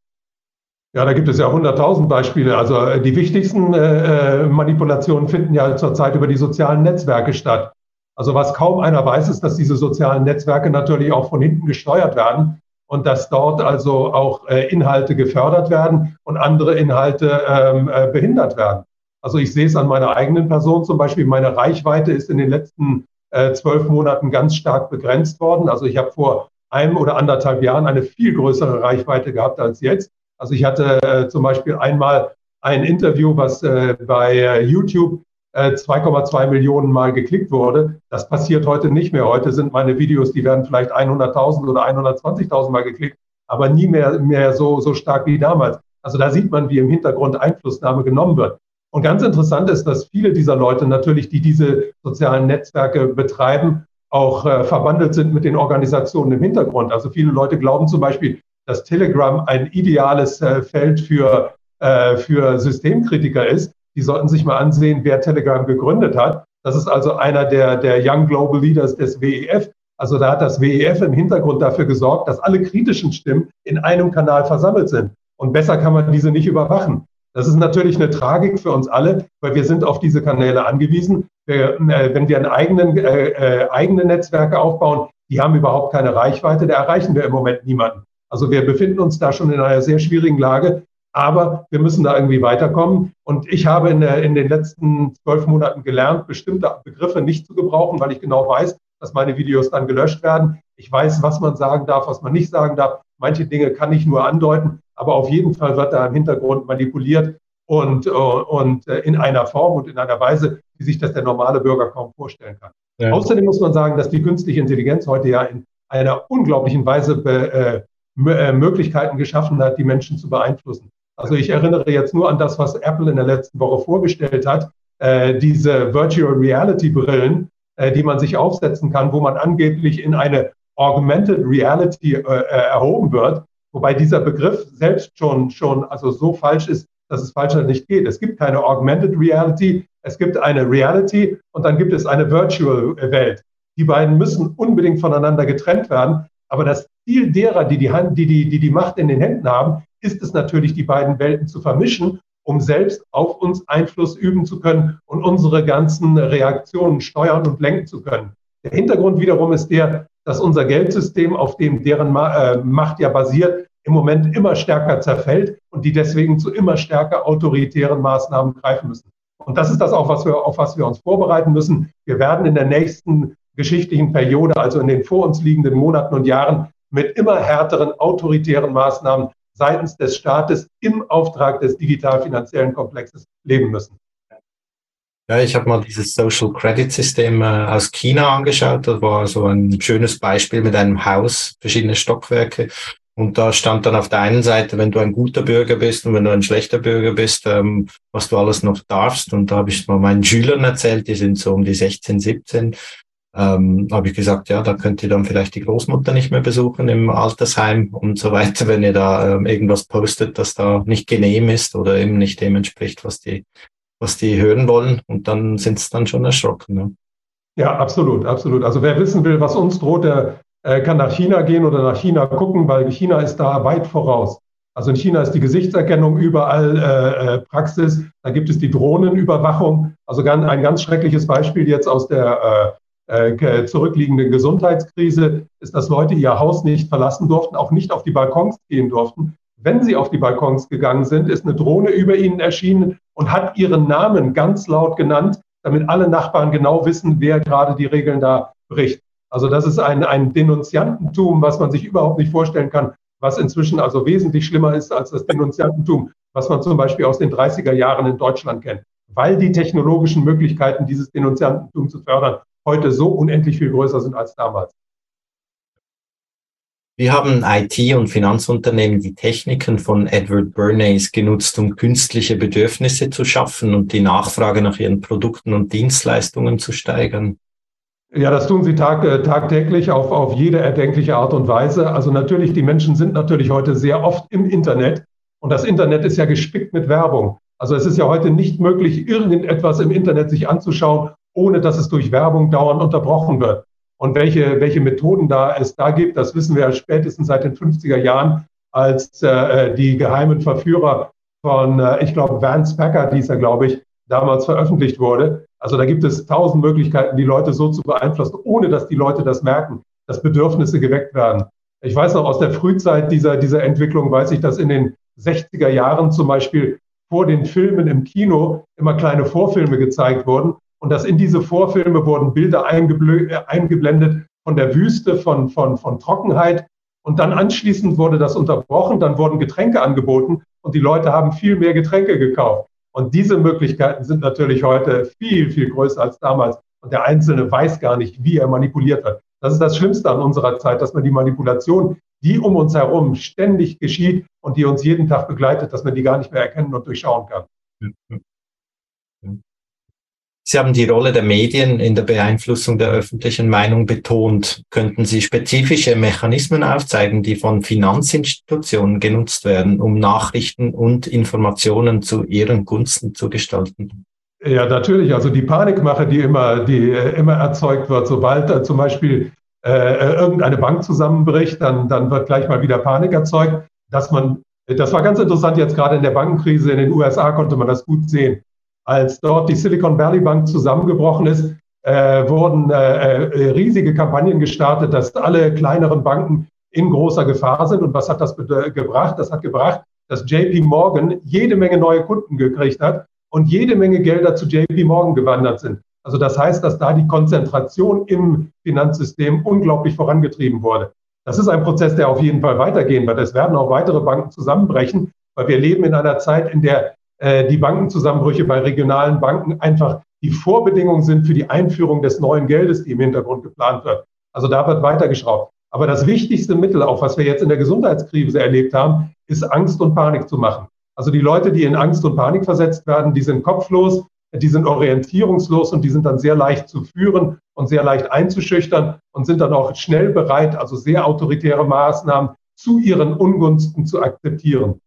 Ja, da gibt es ja hunderttausend Beispiele. Also äh, die wichtigsten äh, äh, Manipulationen finden ja zurzeit über die sozialen Netzwerke statt. Also was kaum einer weiß, ist, dass diese sozialen Netzwerke natürlich auch von hinten gesteuert werden und dass dort also auch äh, Inhalte gefördert werden und andere Inhalte ähm, äh, behindert werden. Also ich sehe es an meiner eigenen Person zum Beispiel. Meine Reichweite ist in den letzten zwölf Monaten ganz stark begrenzt worden. Also ich habe vor einem oder anderthalb Jahren eine viel größere Reichweite gehabt als jetzt. Also ich hatte äh, zum Beispiel einmal ein Interview, was äh, bei äh, YouTube 2,2 äh, Millionen Mal geklickt wurde. Das passiert heute nicht mehr. Heute sind meine Videos, die werden vielleicht 100.000 oder 120.000 Mal geklickt, aber nie mehr, mehr so, so stark wie damals. Also da sieht man, wie im Hintergrund Einflussnahme genommen wird. Und ganz interessant ist, dass viele dieser Leute natürlich, die diese sozialen Netzwerke betreiben, auch äh, verwandelt sind mit den Organisationen im Hintergrund. Also viele Leute glauben zum Beispiel, dass Telegram ein ideales äh, Feld für, äh, für Systemkritiker ist. Die sollten sich mal ansehen, wer Telegram gegründet hat. Das ist also einer der, der Young Global Leaders des WEF. Also da hat das WEF im Hintergrund dafür gesorgt, dass alle kritischen Stimmen in einem Kanal versammelt sind. Und besser kann man diese nicht überwachen. Das ist natürlich eine Tragik für uns alle, weil wir sind auf diese Kanäle angewiesen. Äh, wenn wir eigenen, äh, äh, eigene Netzwerke aufbauen, die haben überhaupt keine Reichweite, da erreichen wir im Moment niemanden. Also wir befinden uns da schon in einer sehr schwierigen Lage, aber wir müssen da irgendwie weiterkommen. Und ich habe in, der, in den letzten zwölf Monaten gelernt, bestimmte Begriffe nicht zu gebrauchen, weil ich genau weiß, dass meine Videos dann gelöscht werden. Ich weiß, was man sagen darf, was man nicht sagen darf. Manche Dinge kann ich nur andeuten, aber auf jeden Fall wird da im Hintergrund manipuliert und, äh, und äh, in einer Form und in einer Weise, wie sich das der normale Bürger kaum vorstellen kann. Ja. Außerdem muss man sagen, dass die künstliche Intelligenz heute ja in einer unglaublichen Weise äh, äh, Möglichkeiten geschaffen hat, die Menschen zu beeinflussen. Also ich erinnere jetzt nur an das, was Apple in der letzten Woche vorgestellt hat, äh, diese Virtual Reality Brillen, äh, die man sich aufsetzen kann, wo man angeblich in eine Augmented Reality äh, erhoben wird Wobei dieser Begriff selbst schon, schon also so falsch ist, dass es falscher nicht geht. Es gibt keine Augmented Reality, es gibt eine Reality und dann gibt es eine Virtual Welt. Die beiden müssen unbedingt voneinander getrennt werden. Aber das Ziel derer, die die, Hand, die, die, die die Macht in den Händen haben, ist es natürlich, die beiden Welten zu vermischen, um selbst auf uns Einfluss üben zu können und unsere ganzen Reaktionen steuern und lenken zu können. Der Hintergrund wiederum ist der, dass unser Geldsystem, auf dem deren äh, Macht ja basiert, im Moment immer stärker zerfällt und die deswegen zu immer stärker autoritären Maßnahmen greifen müssen. Und das ist das auch, was wir, auf was wir uns vorbereiten müssen. Wir werden in der nächsten geschichtlichen Periode, also in den vor uns liegenden Monaten und Jahren, mit immer härteren autoritären Maßnahmen seitens des Staates im Auftrag des digital-finanziellen Komplexes leben müssen. Ja, ich habe mal dieses Social Credit System äh, aus China angeschaut. Das war so ein schönes Beispiel mit einem Haus, verschiedene Stockwerke. Und da stand dann auf der einen Seite, wenn du ein guter Bürger bist und wenn du ein schlechter Bürger bist, ähm, was du alles noch darfst. Und da habe ich mal meinen Schülern erzählt, die sind so um die 16, 17. Ähm, habe ich gesagt, ja, da könnt ihr dann vielleicht die Großmutter nicht mehr besuchen im Altersheim und so weiter, wenn ihr da ähm, irgendwas postet, das da nicht genehm ist oder eben nicht dem entspricht, was die was die hören wollen. Und dann sind es dann schon erschrocken. Ne? Ja, absolut, absolut. Also wer wissen will, was uns droht, der kann nach China gehen oder nach China gucken, weil China ist da weit voraus. Also in China ist die Gesichtserkennung überall äh, äh Praxis. Da gibt es die Drohnenüberwachung. Also ein ganz schreckliches Beispiel jetzt aus der äh, äh, zurückliegenden Gesundheitskrise ist, dass Leute ihr Haus nicht verlassen durften, auch nicht auf die Balkons gehen durften. Wenn sie auf die Balkons gegangen sind, ist eine Drohne über ihnen erschienen und hat ihren Namen ganz laut genannt, damit alle Nachbarn genau wissen, wer gerade die Regeln da bricht. Also das ist ein, ein Denunziantentum, was man sich überhaupt nicht vorstellen kann, was inzwischen also wesentlich schlimmer ist als das Denunziantentum, was man zum Beispiel aus den 30er Jahren in Deutschland kennt, weil die technologischen Möglichkeiten, dieses Denunziantentum zu fördern, heute so unendlich viel größer sind als damals. Wie haben IT- und Finanzunternehmen die Techniken von Edward Bernays genutzt, um künstliche Bedürfnisse zu schaffen und die Nachfrage nach ihren Produkten und Dienstleistungen zu steigern? Ja, das tun sie tag, äh, tagtäglich auf, auf jede erdenkliche Art und Weise. Also natürlich, die Menschen sind natürlich heute sehr oft im Internet und das Internet ist ja gespickt mit Werbung. Also es ist ja heute nicht möglich, irgendetwas im Internet sich anzuschauen, ohne dass es durch Werbung dauernd unterbrochen wird. Und welche, welche Methoden da es da gibt, das wissen wir ja spätestens seit den 50er Jahren, als äh, die geheimen Verführer von, äh, ich glaube, Vance Packard, hieß er, glaube ich, damals veröffentlicht wurde. Also da gibt es tausend Möglichkeiten, die Leute so zu beeinflussen, ohne dass die Leute das merken, dass Bedürfnisse geweckt werden. Ich weiß noch aus der Frühzeit dieser, dieser Entwicklung, weiß ich, dass in den 60er Jahren zum Beispiel vor den Filmen im Kino immer kleine Vorfilme gezeigt wurden und dass in diese Vorfilme wurden Bilder eingeblendet von der Wüste, von, von, von Trockenheit. Und dann anschließend wurde das unterbrochen, dann wurden Getränke angeboten und die Leute haben viel mehr Getränke gekauft. Und diese Möglichkeiten sind natürlich heute viel, viel größer als damals. Und der Einzelne weiß gar nicht, wie er manipuliert wird. Das ist das Schlimmste an unserer Zeit, dass man die Manipulation, die um uns herum ständig geschieht und die uns jeden Tag begleitet, dass man die gar nicht mehr erkennen und durchschauen kann. Sie haben die Rolle der Medien in der Beeinflussung der öffentlichen Meinung betont. Könnten Sie spezifische Mechanismen aufzeigen, die von Finanzinstitutionen genutzt werden, um Nachrichten und Informationen zu ihren Gunsten zu gestalten? Ja, natürlich. Also die Panikmache, die immer, die äh, immer erzeugt wird, sobald da zum Beispiel äh, äh, irgendeine Bank zusammenbricht, dann, dann wird gleich mal wieder Panik erzeugt, dass man das war ganz interessant jetzt gerade in der Bankenkrise in den USA konnte man das gut sehen als dort die Silicon Valley Bank zusammengebrochen ist, äh, wurden äh, äh, riesige Kampagnen gestartet, dass alle kleineren Banken in großer Gefahr sind. Und was hat das gebracht? Das hat gebracht, dass JP Morgan jede Menge neue Kunden gekriegt hat und jede Menge Gelder zu JP Morgan gewandert sind. Also das heißt, dass da die Konzentration im Finanzsystem unglaublich vorangetrieben wurde. Das ist ein Prozess, der auf jeden Fall weitergehen wird. Es werden auch weitere Banken zusammenbrechen, weil wir leben in einer Zeit, in der äh, die Bankenzusammenbrüche bei regionalen Banken einfach die Vorbedingungen sind für die Einführung des neuen Geldes, die im Hintergrund geplant wird. Also da wird weitergeschraubt. Aber das wichtigste Mittel, auch was wir jetzt in der Gesundheitskrise erlebt haben, ist Angst und Panik zu machen. Also die Leute, die in Angst und Panik versetzt werden, die sind kopflos, die sind orientierungslos und die sind dann sehr leicht zu führen und sehr leicht einzuschüchtern und sind dann auch schnell bereit, also sehr autoritäre Maßnahmen zu ihren Ungunsten zu akzeptieren.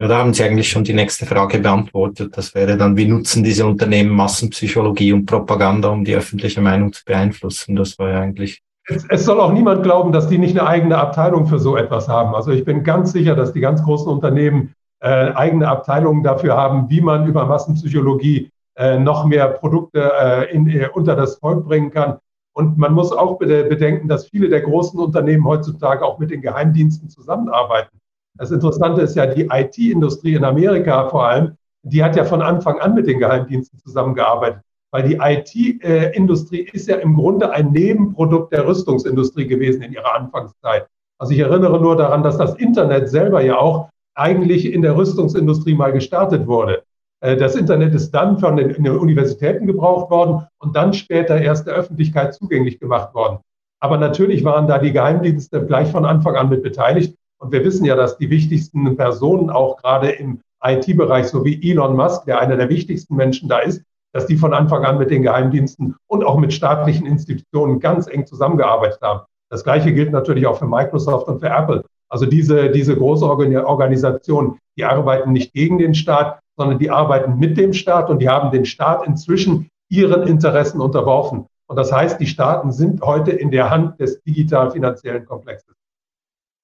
Ja, da haben Sie eigentlich schon die nächste Frage beantwortet. Das wäre dann, wie nutzen diese Unternehmen Massenpsychologie und Propaganda, um die öffentliche Meinung zu beeinflussen? Das war ja eigentlich. Es, es soll auch niemand glauben, dass die nicht eine eigene Abteilung für so etwas haben. Also ich bin ganz sicher, dass die ganz großen Unternehmen äh, eigene Abteilungen dafür haben, wie man über Massenpsychologie äh, noch mehr Produkte äh, in, äh, unter das Volk bringen kann. Und man muss auch bedenken, dass viele der großen Unternehmen heutzutage auch mit den Geheimdiensten zusammenarbeiten. Das Interessante ist ja, die IT-Industrie in Amerika vor allem, die hat ja von Anfang an mit den Geheimdiensten zusammengearbeitet, weil die IT-Industrie ist ja im Grunde ein Nebenprodukt der Rüstungsindustrie gewesen in ihrer Anfangszeit. Also ich erinnere nur daran, dass das Internet selber ja auch eigentlich in der Rüstungsindustrie mal gestartet wurde. Äh, das Internet ist dann von den, Universitäten gebraucht worden und dann später erst der Öffentlichkeit zugänglich gemacht worden. Aber natürlich waren da die Geheimdienste gleich von Anfang an mit beteiligt und wir wissen ja, dass die wichtigsten Personen auch gerade im IT-Bereich, so wie Elon Musk, der einer der wichtigsten Menschen da ist, dass die von Anfang an mit den Geheimdiensten und auch mit staatlichen Institutionen ganz eng zusammengearbeitet haben. Das Gleiche gilt natürlich auch für Microsoft und für Apple. Also diese, diese große Organisation, die arbeiten nicht gegen den Staat, sondern die arbeiten mit dem Staat und die haben den Staat inzwischen ihren Interessen unterworfen. Und das heißt, die Staaten sind heute in der Hand des digital-finanziellen Komplexes.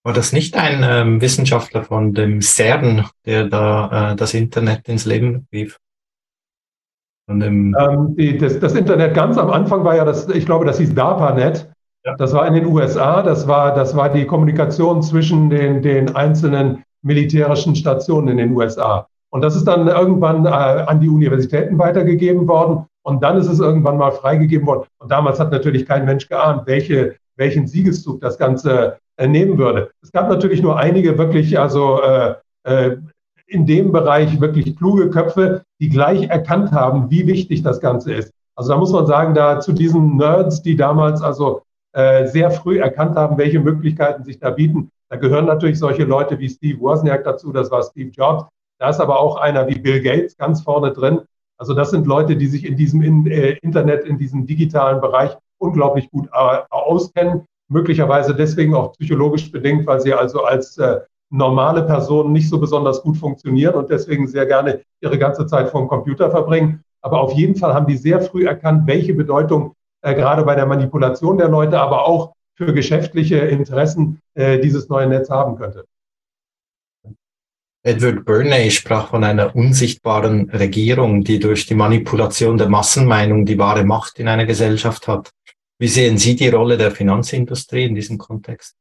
War das nicht ein ähm, Wissenschaftler von dem CERN, der da äh, das Internet ins Leben rief? Ähm, die, das, das, Internet ganz am Anfang war ja das, ich glaube, das hieß DARPANET. Ja. Das war in den USA, das war, das war die Kommunikation zwischen den, den einzelnen militärischen Stationen in den USA. Und das ist dann irgendwann äh, an die Universitäten weitergegeben worden und dann ist es irgendwann mal freigegeben worden. Und damals hat natürlich kein Mensch geahnt, welche, welchen Siegeszug das Ganze nehmen würde. Es gab natürlich nur einige wirklich, also äh, äh, in dem Bereich wirklich kluge Köpfe, die gleich erkannt haben, wie wichtig das Ganze ist. Also da muss man sagen, da zu diesen Nerds, die damals also äh, sehr früh erkannt haben, welche Möglichkeiten sich da bieten, da gehören natürlich solche Leute wie Steve Wozniak dazu, das war Steve Jobs. Da ist aber auch einer wie Bill Gates ganz vorne drin. Also das sind Leute, die sich in diesem in, äh, Internet, in diesem digitalen Bereich unglaublich gut äh, auskennen. Möglicherweise deswegen auch psychologisch bedingt, weil sie also als äh, normale Personen nicht so besonders gut funktionieren und deswegen sehr gerne ihre ganze Zeit vor dem Computer verbringen. Aber auf jeden Fall haben die sehr früh erkannt, welche Bedeutung äh, gerade bei der Manipulation der Leute, aber auch für geschäftliche Interessen äh, dieses neue Netz haben könnte. Edward Burney sprach von einer unsichtbaren Regierung, die durch die Manipulation der Massenmeinung die wahre Macht in einer Gesellschaft hat. Wie sehen Sie die Rolle der Finanzindustrie in diesem Kontext?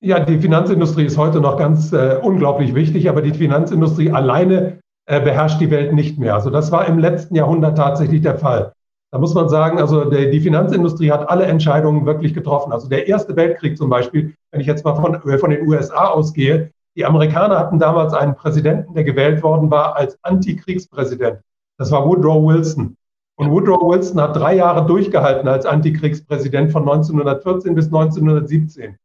Ja, die Finanzindustrie ist heute noch ganz äh, unglaublich wichtig, aber die Finanzindustrie alleine äh, beherrscht die Welt nicht mehr. Also das war im letzten Jahrhundert tatsächlich der Fall. Da muss man sagen, also der, die Finanzindustrie hat alle Entscheidungen wirklich getroffen. Also der Erste Weltkrieg zum Beispiel, wenn ich jetzt mal von, äh, von den USA ausgehe, die Amerikaner hatten damals einen Präsidenten, der gewählt worden war als Antikriegspräsident. Das war Woodrow Wilson. Und Woodrow Wilson hat drei Jahre durchgehalten als Antikriegspräsident von 1914 bis 1917.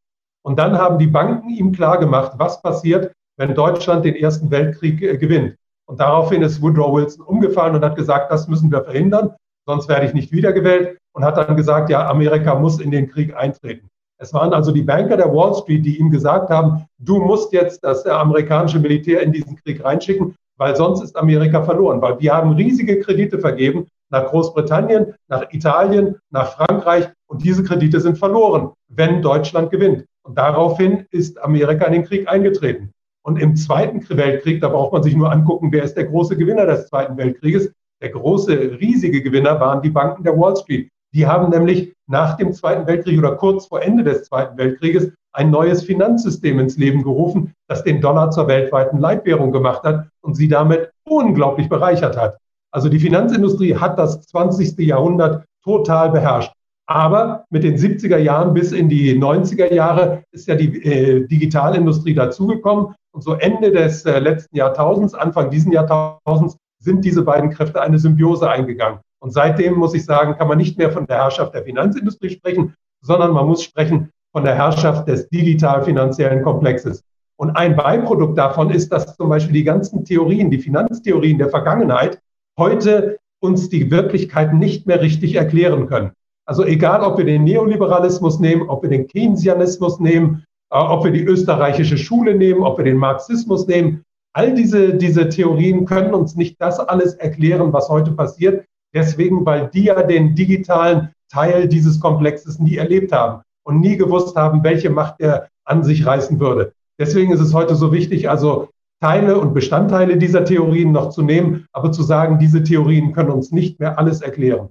Und dann haben die Banken ihm klargemacht, was passiert, wenn Deutschland den Ersten Weltkrieg äh, gewinnt. Und daraufhin ist Woodrow Wilson umgefallen und hat gesagt, das müssen wir verhindern, sonst werde ich nicht wiedergewählt. Und hat dann gesagt, ja, Amerika muss in den Krieg eintreten. Es waren also die Banker der Wall Street, die ihm gesagt haben, du musst jetzt das amerikanische Militär in diesen Krieg reinschicken, weil sonst ist Amerika verloren. Weil wir haben riesige Kredite vergeben nach Großbritannien, nach Italien, nach Frankreich und diese Kredite sind verloren, wenn Deutschland gewinnt. Und daraufhin ist Amerika in den Krieg eingetreten. Und im Zweiten Weltkrieg, da braucht man sich nur angucken, wer ist der große Gewinner des Zweiten Weltkrieges. Der große, riesige Gewinner waren die Banken der Wall Street. Die haben nämlich nach dem Zweiten Weltkrieg oder kurz vor Ende des Zweiten Weltkrieges ein neues Finanzsystem ins Leben gerufen, das den Dollar zur weltweiten Leitwährung gemacht hat und sie damit unglaublich bereichert hat. Also die Finanzindustrie hat das 20. Jahrhundert total beherrscht. Aber mit den 70er Jahren bis in die 90er Jahre ist ja die äh, Digitalindustrie dazugekommen. Und so Ende des äh, letzten Jahrtausends, Anfang diesen Jahrtausends, sind diese beiden Kräfte eine Symbiose eingegangen. Und seitdem muss ich sagen, kann man nicht mehr von der Herrschaft der Finanzindustrie sprechen, sondern man muss sprechen von der Herrschaft des digital-finanziellen Komplexes. Und ein Beiprodukt davon ist, dass zum Beispiel die ganzen Theorien, die Finanztheorien der Vergangenheit heute uns die Wirklichkeit nicht mehr richtig erklären können. Also egal, ob wir den Neoliberalismus nehmen, ob wir den Keynesianismus nehmen, äh, ob wir die österreichische Schule nehmen, ob wir den Marxismus nehmen, all diese, diese Theorien können uns nicht das alles erklären, was heute passiert. Deswegen, weil die ja den digitalen Teil dieses Komplexes nie erlebt haben und nie gewusst haben, welche Macht er an sich reißen würde. Deswegen ist es heute so wichtig, also Teile und Bestandteile dieser Theorien noch zu nehmen, aber zu sagen, diese Theorien können uns nicht mehr alles erklären.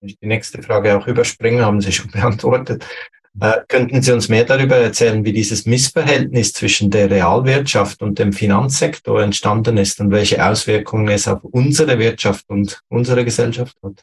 ich die nächste Frage auch überspringen, haben Sie schon beantwortet. Äh, könnten Sie uns mehr darüber erzählen, wie dieses Missverhältnis zwischen der Realwirtschaft und dem Finanzsektor entstanden ist und welche Auswirkungen es auf unsere Wirtschaft und unsere Gesellschaft hat?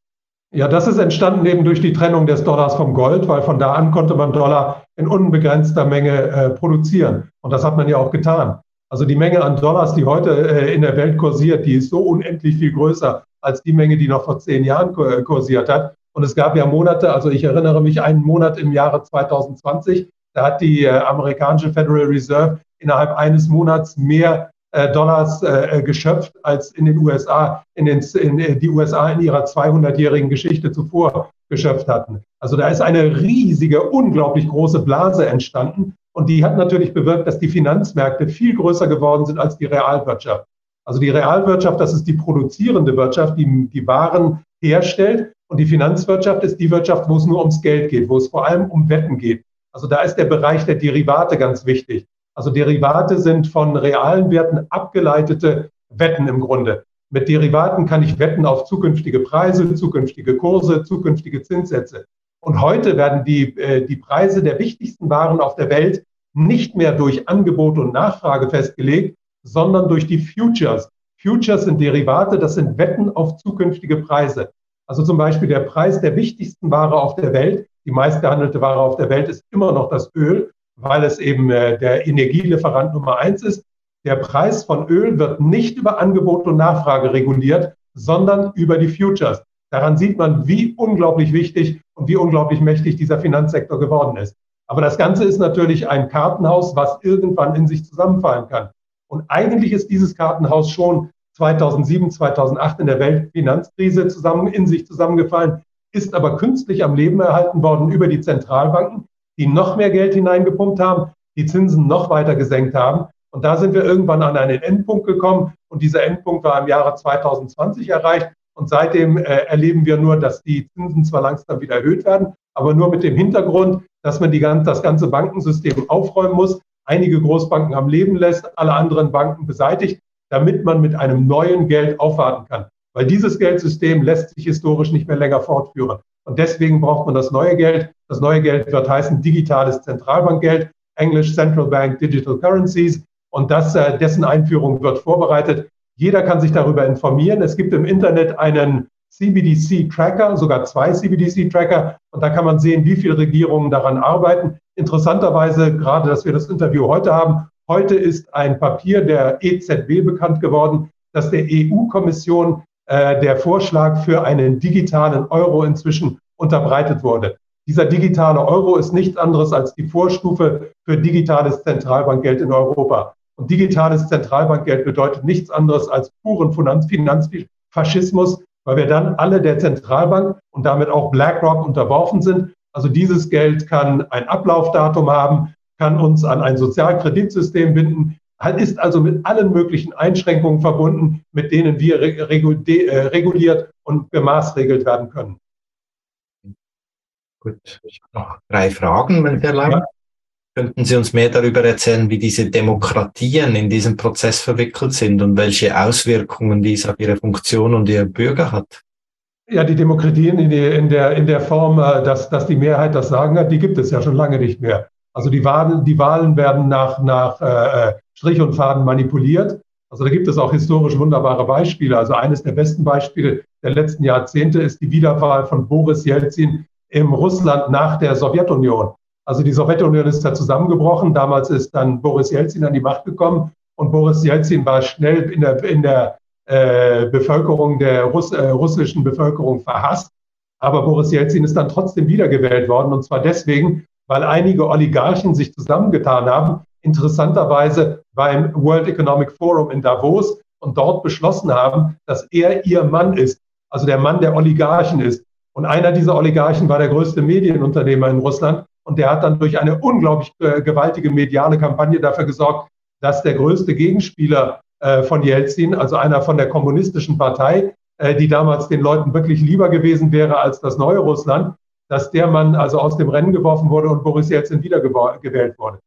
Ja, das ist entstanden eben durch die Trennung des Dollars vom Gold, weil von da an konnte man Dollar in unbegrenzter Menge äh, produzieren. Und das hat man ja auch getan. Also die Menge an Dollars, die heute äh, in der Welt kursiert, die ist so unendlich viel größer als die Menge, die noch vor zehn Jahren äh, kursiert hat. Und es gab ja Monate, also ich erinnere mich einen Monat im Jahre 2020, da hat die äh, amerikanische Federal Reserve innerhalb eines Monats mehr Dollars äh, geschöpft als in den USA, in den, in, äh, die USA in ihrer 200-jährigen Geschichte zuvor geschöpft hatten. Also da ist eine riesige, unglaublich große Blase entstanden und die hat natürlich bewirkt, dass die Finanzmärkte viel größer geworden sind als die Realwirtschaft. Also die Realwirtschaft, das ist die produzierende Wirtschaft, die die Waren herstellt. Und die Finanzwirtschaft ist die Wirtschaft, wo es nur ums Geld geht, wo es vor allem um Wetten geht. Also da ist der Bereich der Derivate ganz wichtig. Also Derivate sind von realen Werten abgeleitete Wetten im Grunde. Mit Derivaten kann ich wetten auf zukünftige Preise, zukünftige Kurse, zukünftige Zinssätze. Und heute werden die, äh, die Preise der wichtigsten Waren auf der Welt nicht mehr durch Angebot und Nachfrage festgelegt, sondern durch die Futures. Futures sind Derivate, das sind Wetten auf zukünftige Preise. Also zum Beispiel der Preis der wichtigsten Ware auf der Welt, die meistgehandelte Ware auf der Welt ist immer noch das Öl, weil es eben äh, der Energielieferant Nummer eins ist. Der Preis von Öl wird nicht über Angebot und Nachfrage reguliert, sondern über die Futures. Daran sieht man, wie unglaublich wichtig und wie unglaublich mächtig dieser Finanzsektor geworden ist. Aber das Ganze ist natürlich ein Kartenhaus, was irgendwann in sich zusammenfallen kann. Und eigentlich ist dieses Kartenhaus schon 2007, 2008 in der Weltfinanzkrise zusammen, in sich zusammengefallen, ist aber künstlich am Leben erhalten worden über die Zentralbanken, die noch mehr Geld hineingepumpt haben, die Zinsen noch weiter gesenkt haben und da sind wir irgendwann an einen Endpunkt gekommen und dieser Endpunkt war im Jahre 2020 erreicht. Und seitdem äh, erleben wir nur, dass die Zinsen zwar langsam wieder erhöht werden, aber nur mit dem Hintergrund, dass man die, das ganze Bankensystem aufräumen muss, einige Großbanken am Leben lässt, alle anderen Banken beseitigt, damit man mit einem neuen Geld aufwarten kann. Weil dieses Geldsystem lässt sich historisch nicht mehr länger fortführen. Und deswegen braucht man das neue Geld. Das neue Geld wird heißen digitales Zentralbankgeld, Englisch Central Bank Digital Currencies. Und das, äh, dessen Einführung wird vorbereitet. Jeder kann sich darüber informieren. Es gibt im Internet einen CBDC-Tracker, sogar zwei CBDC-Tracker. Und da kann man sehen, wie viele Regierungen daran arbeiten. Interessanterweise, gerade dass wir das Interview heute haben, heute ist ein Papier der EZB bekannt geworden, dass der EU-Kommission der Vorschlag für einen digitalen Euro inzwischen unterbreitet wurde. Dieser digitale Euro ist nichts anderes als die Vorstufe für digitales Zentralbankgeld in Europa. Und digitales Zentralbankgeld bedeutet nichts anderes als puren Finanzfaschismus, weil wir dann alle der Zentralbank und damit auch BlackRock unterworfen sind. Also dieses Geld kann ein Ablaufdatum haben, kann uns an ein Sozialkreditsystem binden, ist also mit allen möglichen Einschränkungen verbunden, mit denen wir äh, reguliert und gemaßregelt werden können. Gut, ich habe noch drei Fragen, wenn Sie erlauben. Ja. Könnten Sie uns mehr darüber erzählen, wie diese Demokratien in diesem Prozess verwickelt sind und welche Auswirkungen dies auf ihre Funktion und ihre Bürger hat? Ja, die Demokratien in, die, in, der, in der Form, äh, dass, dass die Mehrheit das Sagen hat, die gibt es ja schon lange nicht mehr. Also die Wahlen, die Wahlen werden nach, nach äh, äh, Strich und Faden manipuliert. Also da gibt es auch historisch wunderbare Beispiele. Also eines der besten Beispiele der letzten Jahrzehnte ist die Wiederwahl von Boris Jelzin im Russland nach der Sowjetunion. Also die Sowjetunion ist da zusammengebrochen. Damals ist dann Boris Jelzin an die Macht gekommen und Boris Jelzin war schnell in der, in der äh, Bevölkerung, der Russ, äh, russischen Bevölkerung verhasst. Aber Boris Jelzin ist dann trotzdem wiedergewählt worden und zwar deswegen, weil einige Oligarchen sich zusammengetan haben, interessanterweise beim World Economic Forum in Davos und dort beschlossen haben, dass er ihr Mann ist, also der Mann der Oligarchen ist. Und einer dieser Oligarchen war der größte Medienunternehmer in Russland und der hat dann durch eine unglaublich äh, gewaltige mediale Kampagne dafür gesorgt, dass der größte Gegenspieler äh, von Jelzin, also einer von der kommunistischen Partei, äh, die damals den Leuten wirklich lieber gewesen wäre als das neue Russland, dass der Mann also aus dem Rennen geworfen wurde und Boris Jelzin wiedergewählt wurde.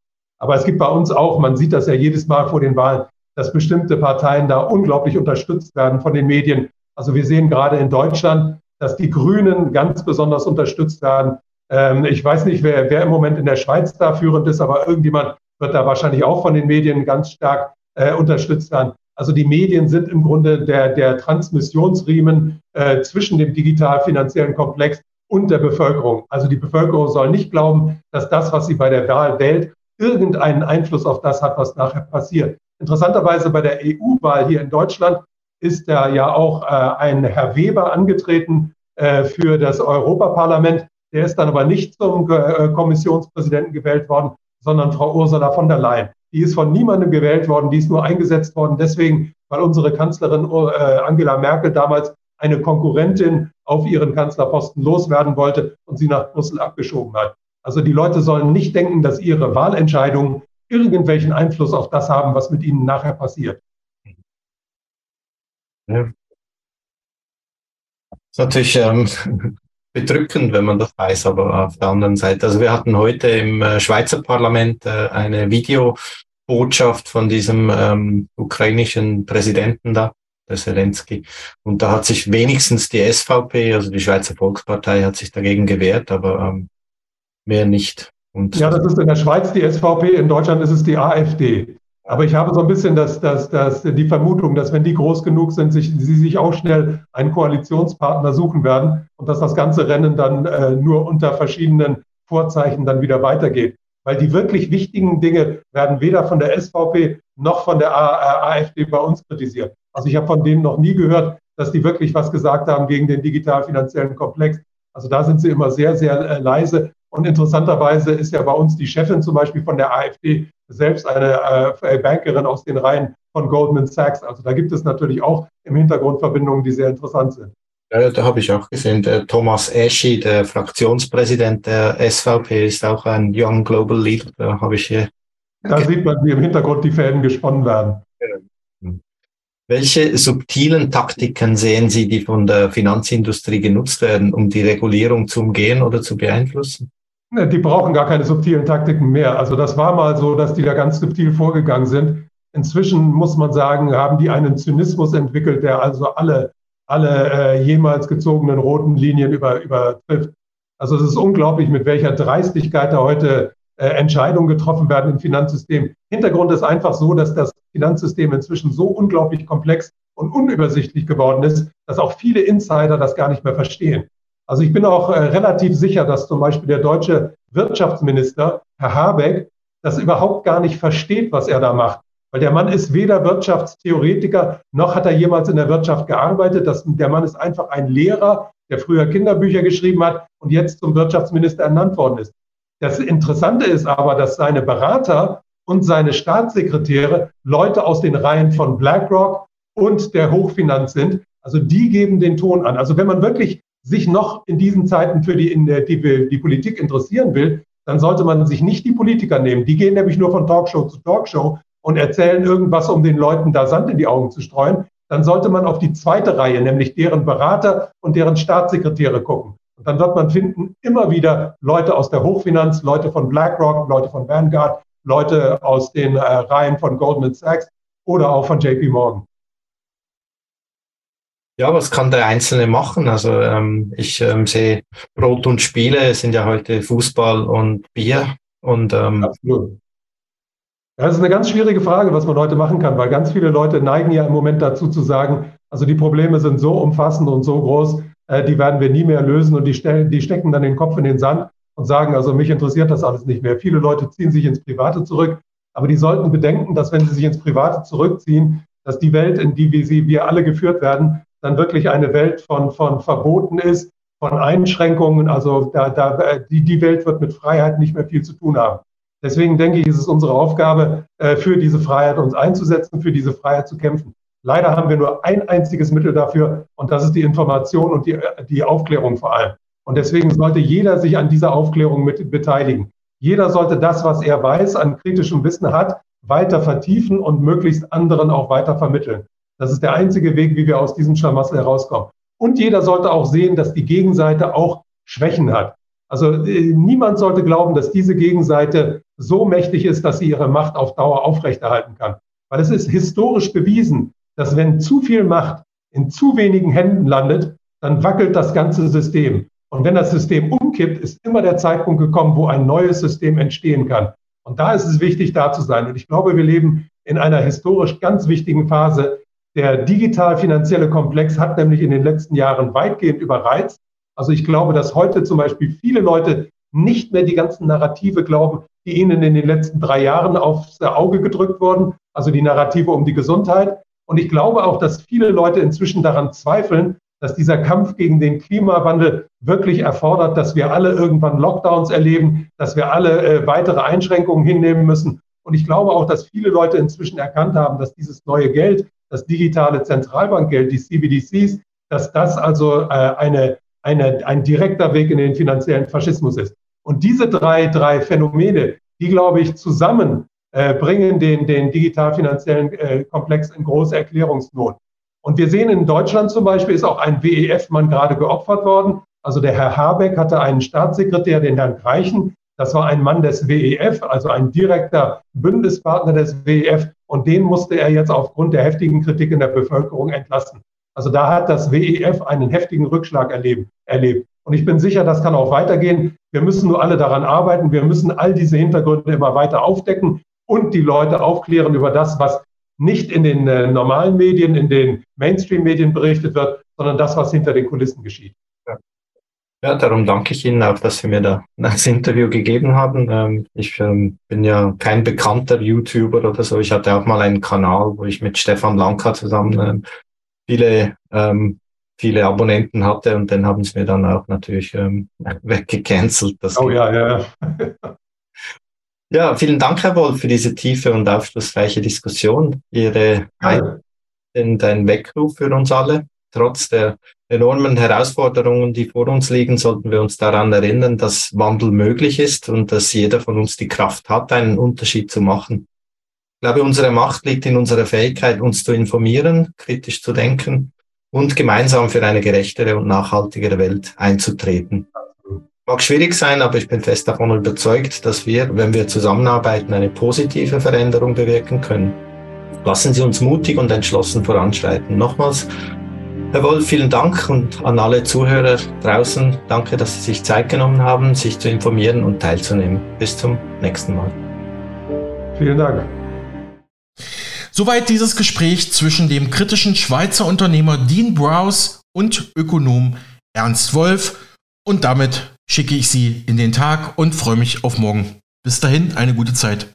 Aber es gibt bei uns auch, man sieht das ja jedes Mal vor den Wahlen, dass bestimmte Parteien da unglaublich unterstützt werden von den Medien. Also wir sehen gerade in Deutschland, dass die Grünen ganz besonders unterstützt werden ähm, ich weiß nicht, wer, wer im Moment in der Schweiz da führend ist, aber irgendjemand wird da wahrscheinlich auch von den Medien ganz stark äh, unterstützt werden. Also die Medien sind im Grunde der, der Transmissionsriemen äh, zwischen dem digital-finanziellen Komplex und der Bevölkerung. Also die Bevölkerung soll nicht glauben, dass das, was sie bei der Wahl wählt, irgendeinen Einfluss auf das hat, was nachher passiert. Interessanterweise bei der EU-Wahl hier in Deutschland ist da ja auch äh, ein Herr Weber angetreten äh, für das Europaparlament. Der ist dann aber nicht zum äh, Kommissionspräsidenten gewählt worden, sondern Frau Ursula von der Leyen. Die ist von niemandem gewählt worden, die ist nur eingesetzt worden deswegen, weil unsere Kanzlerin äh, Angela Merkel damals eine Konkurrentin auf ihren Kanzlerposten loswerden wollte und sie nach Brüssel abgeschoben hat. Also die Leute sollen nicht denken, dass ihre Wahlentscheidungen irgendwelchen Einfluss auf das haben, was mit ihnen nachher passiert. Ja. Das ist natürlich ähm, bedrückend, wenn man das weiß, aber auf der anderen Seite, also wir hatten heute im äh, Schweizer Parlament äh, eine Videobotschaft von diesem ähm, ukrainischen Präsidenten da, der Zelensky. Und da hat sich wenigstens die SVP, also die Schweizer Volkspartei, hat sich dagegen gewehrt, aber ähm, mehr nicht. Und ja, das ist in der Schweiz die SVP, in Deutschland ist es die AfD. Aber ich habe so ein bisschen das, das, das, die Vermutung, dass wenn die groß genug sind, sich, sie sich auch schnell einen Koalitionspartner suchen werden und dass das ganze Rennen dann äh, nur unter verschiedenen Vorzeichen dann wieder weitergeht. Weil die wirklich wichtigen Dinge werden weder von der SVP noch von der AfD bei uns kritisiert. Also ich habe von denen noch nie gehört, dass die wirklich was gesagt haben gegen den digital-finanziellen Komplex. Also da sind sie immer sehr, sehr äh, leise. Und interessanterweise ist ja bei uns die Chefin zum Beispiel von der AfD selbst eine äh, Bankerin aus den Reihen von Goldman Sachs. Also da gibt es natürlich auch im Hintergrund Verbindungen, die sehr interessant sind. Ja, da habe ich auch gesehen, der Thomas Eschi, der Fraktionspräsident der SVP, ist auch ein Young Global Leader. Da habe ich hier. Da sieht man, wie im Hintergrund die Fäden gesponnen werden. Welche subtilen Taktiken sehen Sie, die von der Finanzindustrie genutzt werden, um die Regulierung zu umgehen oder zu beeinflussen? Die brauchen gar keine subtilen Taktiken mehr. Also das war mal so, dass die da ganz subtil vorgegangen sind. Inzwischen muss man sagen, haben die einen Zynismus entwickelt, der also alle, alle äh, jemals gezogenen roten Linien über, übertrifft. Also es ist unglaublich, mit welcher Dreistigkeit da heute äh, Entscheidungen getroffen werden im Finanzsystem. Hintergrund ist einfach so, dass das Finanzsystem inzwischen so unglaublich komplex und unübersichtlich geworden ist, dass auch viele Insider das gar nicht mehr verstehen. Also ich bin auch äh, relativ sicher, dass zum Beispiel der deutsche Wirtschaftsminister, Herr Habeck, das überhaupt gar nicht versteht, was er da macht. Weil der Mann ist weder Wirtschaftstheoretiker, noch hat er jemals in der Wirtschaft gearbeitet. Das, der Mann ist einfach ein Lehrer, der früher Kinderbücher geschrieben hat und jetzt zum Wirtschaftsminister ernannt worden ist. Das Interessante ist aber, dass seine Berater und seine Staatssekretäre Leute aus den Reihen von BlackRock und der Hochfinanz sind. Also die geben den Ton an. Also wenn man wirklich sich noch in diesen Zeiten für die, in der, die, die Politik interessieren will, dann sollte man sich nicht die Politiker nehmen. Die gehen nämlich nur von Talkshow zu Talkshow und erzählen irgendwas, um den Leuten da Sand in die Augen zu streuen. Dann sollte man auf die zweite Reihe, nämlich deren Berater und deren Staatssekretäre gucken. Und dann wird man finden, immer wieder Leute aus der Hochfinanz, Leute von BlackRock, Leute von Vanguard, Leute aus den äh, Reihen von Goldman Sachs oder auch von JP Morgan. Ja, was kann der Einzelne machen? Also ähm, ich ähm, sehe Brot und Spiele sind ja heute Fußball und Bier und ähm, Absolut. Das ist eine ganz schwierige Frage, was man heute machen kann, weil ganz viele Leute neigen ja im Moment dazu zu sagen, also die Probleme sind so umfassend und so groß, äh, die werden wir nie mehr lösen und die, stellen, die stecken dann den Kopf in den Sand und sagen, also mich interessiert das alles nicht mehr. Viele Leute ziehen sich ins Private zurück, aber die sollten bedenken, dass wenn sie sich ins Private zurückziehen, dass die Welt, in die wir, sie, wir alle geführt werden, dann wirklich eine Welt von, von Verboten ist, von Einschränkungen. Also da, da, die, die Welt wird mit Freiheit nicht mehr viel zu tun haben. Deswegen denke ich, ist es unsere Aufgabe, äh, für diese Freiheit uns einzusetzen, für diese Freiheit zu kämpfen. Leider haben wir nur ein einziges Mittel dafür und das ist die Information und die, die Aufklärung vor allem. Und deswegen sollte jeder sich an dieser Aufklärung mit beteiligen. Jeder sollte das, was er weiß, an kritischem Wissen hat, weiter vertiefen und möglichst anderen auch weiter vermitteln. Das ist der einzige Weg, wie wir aus diesem Schlamassel herauskommen. Und jeder sollte auch sehen, dass die Gegenseite auch Schwächen hat. Also äh, niemand sollte glauben, dass diese Gegenseite so mächtig ist, dass sie ihre Macht auf Dauer aufrechterhalten kann. Weil es ist historisch bewiesen, dass wenn zu viel Macht in zu wenigen Händen landet, dann wackelt das ganze System. Und wenn das System umkippt, ist immer der Zeitpunkt gekommen, wo ein neues System entstehen kann. Und da ist es wichtig, da zu sein. Und ich glaube, wir leben in einer historisch ganz wichtigen Phase, der digital-finanzielle Komplex hat nämlich in den letzten Jahren weitgehend überreizt. Also ich glaube, dass heute zum Beispiel viele Leute nicht mehr die ganzen Narrative glauben, die ihnen in den letzten drei Jahren aufs Auge gedrückt wurden, also die Narrative um die Gesundheit. Und ich glaube auch, dass viele Leute inzwischen daran zweifeln, dass dieser Kampf gegen den Klimawandel wirklich erfordert, dass wir alle irgendwann Lockdowns erleben, dass wir alle äh, weitere Einschränkungen hinnehmen müssen. Und ich glaube auch, dass viele Leute inzwischen erkannt haben, dass dieses neue Geld, das digitale Zentralbankgeld, die CBDCs, dass das also äh, eine, eine, ein direkter Weg in den finanziellen Faschismus ist. Und diese drei, drei Phänomene, die, glaube ich, zusammen äh, bringen den, den digital-finanziellen äh, Komplex in große Erklärungsnot. Und wir sehen in Deutschland zum Beispiel ist auch ein WEF-Mann gerade geopfert worden. Also der Herr Habeck hatte einen Staatssekretär, den Herrn Greichen. Das war ein Mann des WEF, also ein direkter Bündnispartner des WEF. Und den musste er jetzt aufgrund der heftigen Kritik in der Bevölkerung entlassen. Also da hat das WEF einen heftigen Rückschlag erlebt. erlebt. Und ich bin sicher, das kann auch weitergehen. Wir müssen nur alle daran arbeiten. Wir müssen all diese Hintergründe immer weiter aufdecken und die Leute aufklären über das, was nicht in den äh, normalen Medien, in den Mainstream-Medien berichtet wird, sondern das, was hinter den Kulissen geschieht. Ja, darum danke ich Ihnen auch, dass Sie mir da das Interview gegeben haben. Ähm, ich ähm, bin ja kein bekannter YouTuber oder so. Ich hatte auch mal einen Kanal, wo ich mit Stefan Lanka zusammen ähm, viele, viele Abonnenten hatte und den haben sie mir dann auch natürlich weggecancelt. oh ja, ja, ja. Ja, vielen Dank, Herr Wolf, für diese tiefe und aufschlussreiche Diskussion. Ihre ja. sind ein Weckruf für uns alle. Trotz der enormen Herausforderungen, die vor uns liegen, sollten wir uns daran erinnern, dass Wandel möglich ist und dass jeder von uns die Kraft hat, einen Unterschied zu machen. Ich glaube, unsere Macht liegt in unserer Fähigkeit, uns zu informieren, kritisch zu denken und gemeinsam für eine gerechtere und nachhaltigere Welt einzutreten. Mag schwierig sein, aber ich bin fest davon überzeugt, dass wir, wenn wir zusammenarbeiten, eine positive Veränderung bewirken können. Lassen Sie uns mutig und entschlossen voranschreiten. Nochmals, Herr Wolf, vielen Dank und an alle Zuhörer draußen, danke, dass Sie sich Zeit genommen haben, sich zu informieren und teilzunehmen. Bis zum nächsten Mal. Vielen Dank. Soweit dieses Gespräch zwischen dem kritischen Schweizer Unternehmer Dean Browse und Ökonom Ernst Wolf. Und damit schicke ich Sie in den Tag und freue mich auf morgen. Bis dahin, eine gute Zeit.